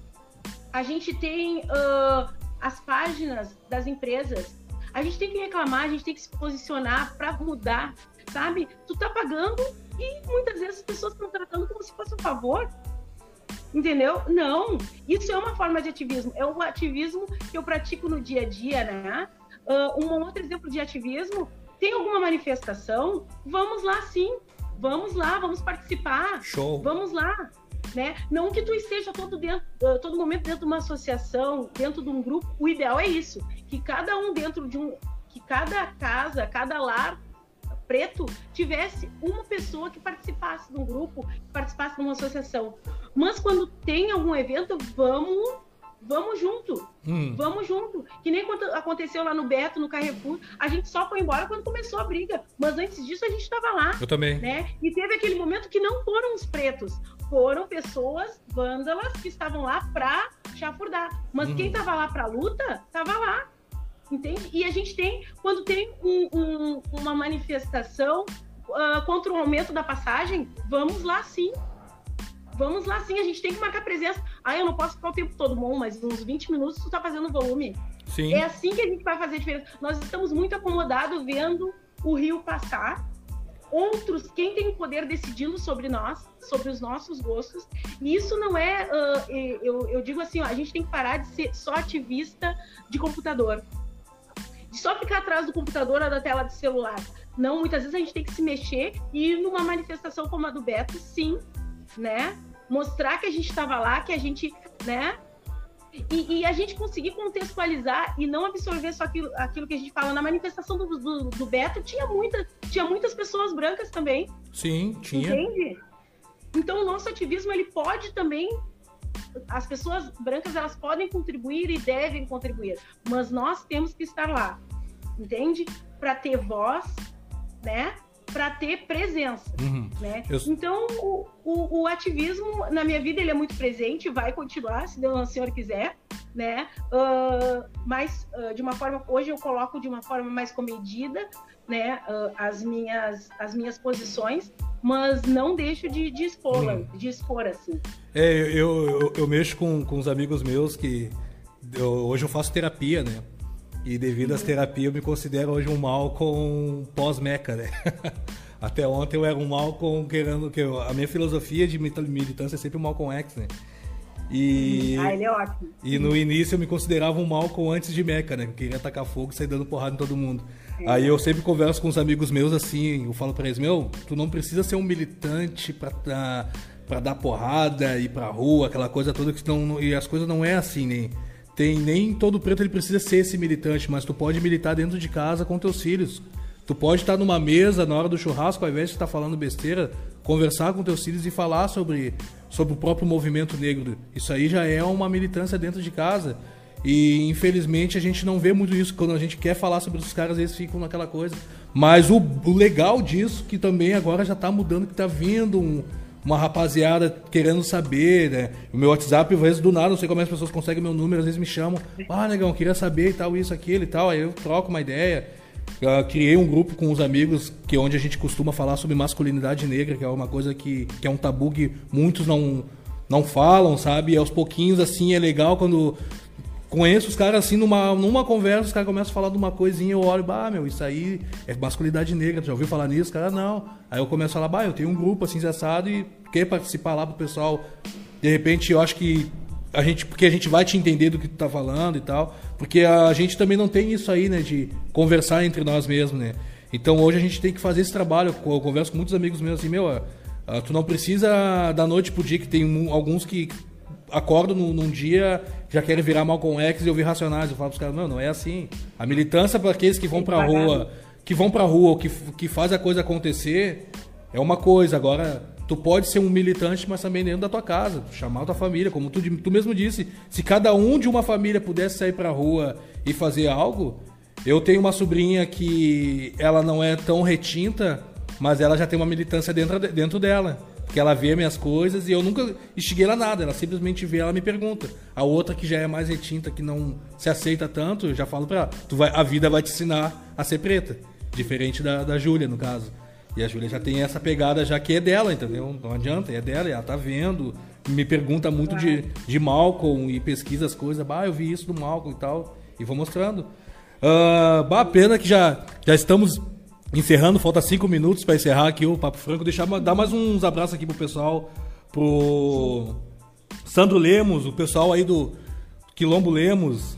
a gente tem uh, as páginas das empresas. A gente tem que reclamar, a gente tem que se posicionar para mudar, sabe? Tu tá pagando e muitas vezes as pessoas estão tratando como se fosse um favor. Entendeu? Não. Isso é uma forma de ativismo. É um ativismo que eu pratico no dia a dia, né? Uh, um outro exemplo de ativismo tem alguma manifestação? Vamos lá sim. Vamos lá, vamos participar. Show. Vamos lá. Né? Não que tu esteja todo, dentro, eh, todo momento dentro de uma associação, dentro de um grupo. O ideal é isso, que cada um dentro de um, que cada casa, cada lar preto tivesse uma pessoa que participasse de um grupo, que participasse de uma associação. Mas quando tem algum evento, vamos Vamos junto. Hum. Vamos junto. Que nem quando aconteceu lá no Beto, no Carrefour. A gente só foi embora quando começou a briga. Mas antes disso, a gente estava lá. Eu também. Né? E teve aquele momento que não foram os pretos. Foram pessoas vândalas que estavam lá para chafurdar. Mas hum. quem estava lá para luta, estava lá. Entende? E a gente tem, quando tem um, um, uma manifestação uh, contra o aumento da passagem, vamos lá sim Vamos lá sim, a gente tem que marcar presença. Ah, eu não posso ficar o tempo todo, bom, mas uns 20 minutos tu tá fazendo volume. Sim. É assim que a gente vai fazer a diferença. Nós estamos muito acomodados vendo o rio passar. Outros, quem tem o poder decidindo sobre nós, sobre os nossos gostos. E isso não é. Uh, eu, eu digo assim, ó, a gente tem que parar de ser só ativista de computador. De só ficar atrás do computador ou da tela de celular. Não, muitas vezes a gente tem que se mexer e numa manifestação como a do Beto, sim, né? Mostrar que a gente estava lá, que a gente, né? E, e, a gente conseguir contextualizar e não absorver só aquilo, aquilo que a gente fala. Na manifestação do, do, do, Beto tinha, muita, tinha muitas pessoas brancas também. Sim, tinha. Entende? Então o nosso ativismo ele pode também. As pessoas brancas elas podem contribuir e devem contribuir, mas nós temos que estar lá, entende? Para ter voz, né? Para ter presença, uhum. né? Eu... Então o, o, o, ativismo na minha vida ele é muito presente, vai continuar se Deus o Senhor quiser, né? Uh, mas uh, de uma forma hoje eu coloco de uma forma mais comedida, né? Uh, as minhas as minhas posições, mas não deixo de, de expor, uhum. de expor assim. É, eu, eu, eu mexo com, com os amigos meus que eu, hoje eu faço terapia, né? E devido às terapias, eu me considero hoje um mal com pós-meca, né? [LAUGHS] Até ontem eu era um mal com querendo que eu, a minha filosofia de militância é sempre o Malcolm X, né? E, ah, ele é ótimo. E no início eu me considerava um Malcolm antes de Meca, né? Eu queria atacar fogo e sair dando porrada em todo mundo. É. Aí eu sempre converso com os amigos meus assim, eu falo para eles, meu, tu não precisa ser um militante pra, pra dar porrada, ir pra rua, aquela coisa toda que não, e as coisas não é assim, nem... Né? Tem nem todo preto ele precisa ser esse militante, mas tu pode militar dentro de casa com teus filhos. Tu pode estar numa mesa na hora do churrasco, ao invés de estar falando besteira, conversar com teus filhos e falar sobre, sobre o próprio movimento negro. Isso aí já é uma militância dentro de casa. E infelizmente a gente não vê muito isso. Quando a gente quer falar sobre os caras, eles ficam naquela coisa. Mas o, o legal disso, que também agora já tá mudando, que tá vindo um, uma rapaziada querendo saber, né? O meu WhatsApp, às vezes do nada, não sei como as pessoas conseguem meu número, às vezes me chamam, ah, negão, queria saber e tal, isso, aquilo e tal. Aí eu troco uma ideia. Eu criei um grupo com os amigos que é onde a gente costuma falar sobre masculinidade negra, que é uma coisa que, que é um tabu que muitos não, não falam, sabe? E aos pouquinhos, assim, é legal quando conheço os caras assim numa, numa conversa, os caras começam a falar de uma coisinha, eu olho, bah, meu, isso aí é masculinidade negra, tu já ouviu falar nisso? Cara, não. Aí eu começo a falar, bah, eu tenho um grupo assim, assado e quer participar lá pro pessoal. De repente, eu acho que a gente, porque a gente vai te entender do que tu tá falando e tal, porque a gente também não tem isso aí, né, de conversar entre nós mesmos, né? Então hoje a gente tem que fazer esse trabalho. Eu converso com muitos amigos meus assim, meu, uh, tu não precisa da noite pro dia, que tem alguns que acordam num, num dia já querem virar Malcolm X e ouvir Racionais. Eu falo pros caras, não, não é assim. A militância para aqueles que vão pra rua, que vão pra rua, que, que faz a coisa acontecer, é uma coisa. Agora, tu pode ser um militante, mas também dentro da tua casa, chamar a tua família, como tu, tu mesmo disse. Se cada um de uma família pudesse sair pra rua e fazer algo, eu tenho uma sobrinha que ela não é tão retinta, mas ela já tem uma militância dentro, dentro dela que ela vê minhas coisas e eu nunca instiguei ela nada, ela simplesmente vê, ela me pergunta. A outra que já é mais retinta, que não se aceita tanto, eu já falo pra ela, tu vai, a vida vai te ensinar a ser preta, diferente da, da Júlia, no caso. E a Júlia já tem essa pegada já que é dela, entendeu? Não adianta, é dela, ela tá vendo, me pergunta muito de, de Malcolm e pesquisa as coisas, bah, eu vi isso do Malcolm e tal, e vou mostrando. Uh, bah, pena que já, já estamos encerrando, falta cinco minutos para encerrar aqui o Papo Franco. Deixar dar mais uns abraços aqui pro pessoal, pro Sandro Lemos, o pessoal aí do Quilombo Lemos.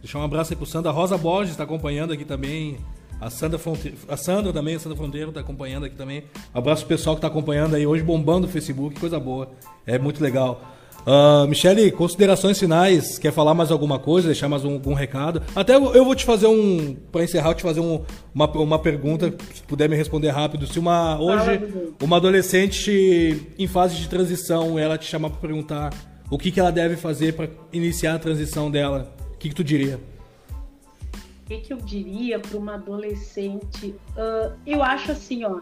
Deixar um abraço aí pro Sandra. Rosa Borges está acompanhando aqui também. A Sandra, Fronte... a Sandra também, a Sandra Fronteiro está acompanhando aqui também. Abraço pro pessoal que está acompanhando aí hoje, bombando o Facebook, coisa boa. É muito legal. Uh, Michele, considerações finais. Quer falar mais alguma coisa? Deixar mais um, algum recado? Até eu vou te fazer um. Para encerrar, eu te fazer um, uma, uma pergunta, se puder me responder rápido. Se uma hoje uma adolescente em fase de transição ela te chamar para perguntar o que, que ela deve fazer para iniciar a transição dela, o que, que tu diria? O que, que eu diria para uma adolescente? Uh, eu acho assim, ó,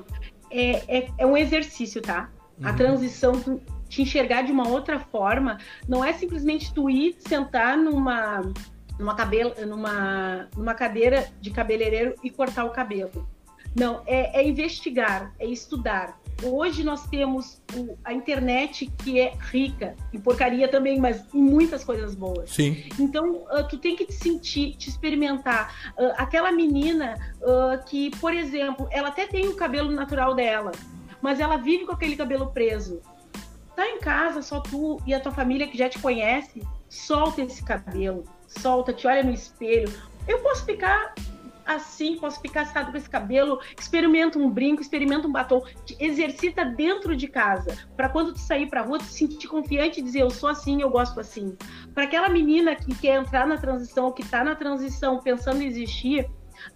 é, é, é um exercício, tá? A uhum. transição te enxergar de uma outra forma, não é simplesmente tu ir sentar numa numa, cabelo, numa, numa cadeira de cabeleireiro e cortar o cabelo. Não, é, é investigar, é estudar. Hoje nós temos o, a internet que é rica, em porcaria também, mas em muitas coisas boas. Sim. Então, uh, tu tem que te sentir, te experimentar. Uh, aquela menina uh, que, por exemplo, ela até tem o cabelo natural dela, mas ela vive com aquele cabelo preso. Tá em casa, só tu e a tua família que já te conhece, solta esse cabelo, solta, te olha no espelho. Eu posso ficar assim, posso ficar assado com esse cabelo, experimenta um brinco, experimenta um batom, exercita dentro de casa, para quando tu sair para rua, tu se sentir confiante e dizer eu sou assim, eu gosto assim. Para aquela menina que quer entrar na transição, que está na transição pensando em existir,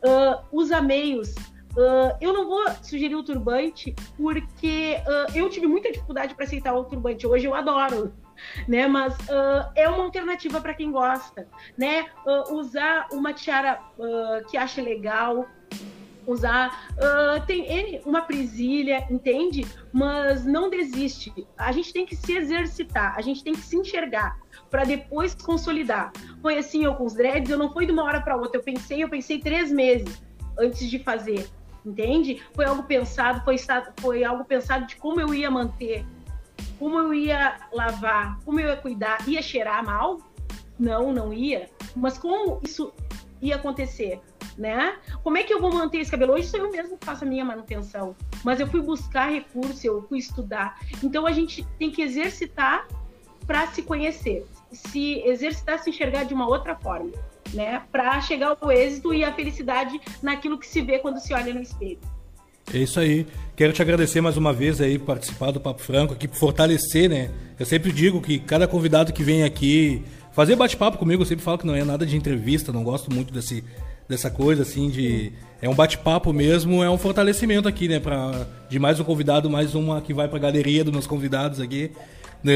uh, usa meios, Uh, eu não vou sugerir o turbante porque uh, eu tive muita dificuldade para aceitar o turbante. Hoje eu adoro, né? Mas uh, é uma alternativa para quem gosta, né? usar uma tiara que acha legal, usar tem uma presilha, entende? Mas não desiste. A gente tem que se exercitar, a gente tem que se enxergar para depois consolidar. Foi assim eu com os dreads, eu não fui de uma hora para outra. Eu pensei, eu pensei três meses antes de fazer entende? Foi algo pensado, foi, foi algo pensado de como eu ia manter, como eu ia lavar, como eu ia cuidar. Ia cheirar mal? Não, não ia. Mas como isso ia acontecer, né? Como é que eu vou manter esse cabelo? Hoje sou eu mesmo que faço a minha manutenção. Mas eu fui buscar recurso, eu fui estudar. Então a gente tem que exercitar para se conhecer, se exercitar, se enxergar de uma outra forma né, para chegar ao êxito e a felicidade naquilo que se vê quando se olha no espelho. É isso aí. Quero te agradecer mais uma vez aí por participar do Papo Franco aqui, por fortalecer, né? Eu sempre digo que cada convidado que vem aqui fazer bate-papo comigo, eu sempre falo que não é nada de entrevista, não gosto muito desse, dessa coisa assim de é um bate-papo mesmo, é um fortalecimento aqui, né, para de mais um convidado, mais uma que vai para a galeria dos meus convidados aqui. Né,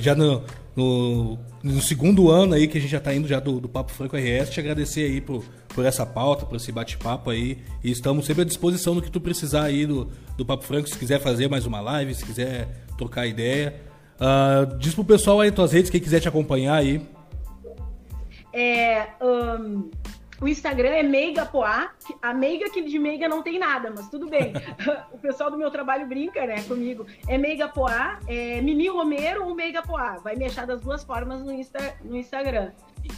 já no, no, no, segundo ano aí que a gente já está indo já do, do Papo Franco RS, te agradecer aí por, por essa pauta, por esse bate-papo aí. E estamos sempre à disposição do que tu precisar aí do, do Papo Franco, se quiser fazer mais uma live, se quiser trocar ideia. Uh, diz pro pessoal aí tuas redes, quem quiser te acompanhar aí. É, um, o Instagram é Meiga Poá. A Meiga que de Meiga não tem nada, mas tudo bem. [LAUGHS] o pessoal do meu trabalho brinca, né, comigo. É Meiga Poá, é Mimi Romero ou Meiga Poá. Vai me achar das duas formas no, Insta, no Instagram.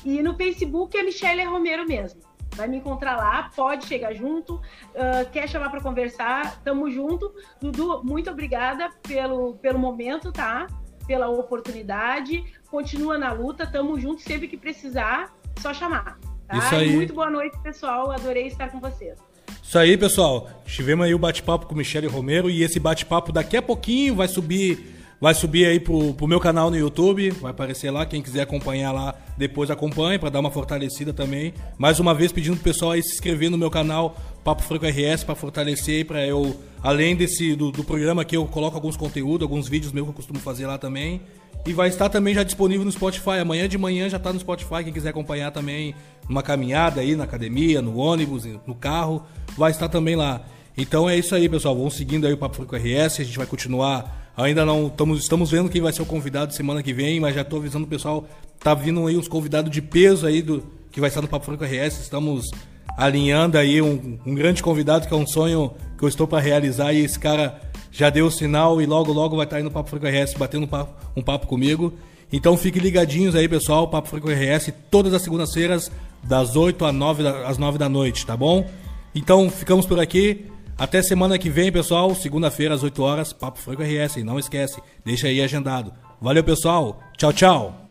E no Facebook é Michelle Romero mesmo. Vai me encontrar lá, pode chegar junto, uh, quer chamar para conversar, tamo junto. Dudu, muito obrigada pelo, pelo momento, tá? Pela oportunidade. Continua na luta, tamo junto sempre que precisar, só chamar. Tá? Isso aí. muito boa noite, pessoal. Adorei estar com vocês. Isso aí, pessoal. Tivemos aí o bate-papo com Michele Romero e esse bate-papo daqui a pouquinho vai subir, vai subir aí pro, pro meu canal no YouTube, vai aparecer lá, quem quiser acompanhar lá, depois acompanhe para dar uma fortalecida também. Mais uma vez pedindo pro pessoal aí se inscrever no meu canal Papo Franco RS para fortalecer para eu além desse do, do programa que eu coloco alguns conteúdos, alguns vídeos meus que eu costumo fazer lá também. E vai estar também já disponível no Spotify. Amanhã de manhã já está no Spotify. Quem quiser acompanhar também numa caminhada aí na academia, no ônibus, no carro, vai estar também lá. Então é isso aí, pessoal. Vamos seguindo aí o Papo Franco RS. A gente vai continuar. Ainda não estamos, estamos vendo quem vai ser o convidado semana que vem, mas já estou avisando o pessoal. Tá vindo aí uns convidados de peso aí do que vai estar no Papo Franco RS. Estamos alinhando aí um, um grande convidado que é um sonho que eu estou para realizar e esse cara já deu o sinal e logo logo vai estar aí no Papo Franco RS batendo um papo, um papo comigo. Então fiquem ligadinhos aí, pessoal, Papo Franco RS todas as segundas-feiras das 8 às 9, às 9 da noite, tá bom? Então ficamos por aqui. Até semana que vem, pessoal. Segunda-feira às 8 horas, Papo Franco RS. Não esquece, deixa aí agendado. Valeu, pessoal. Tchau, tchau.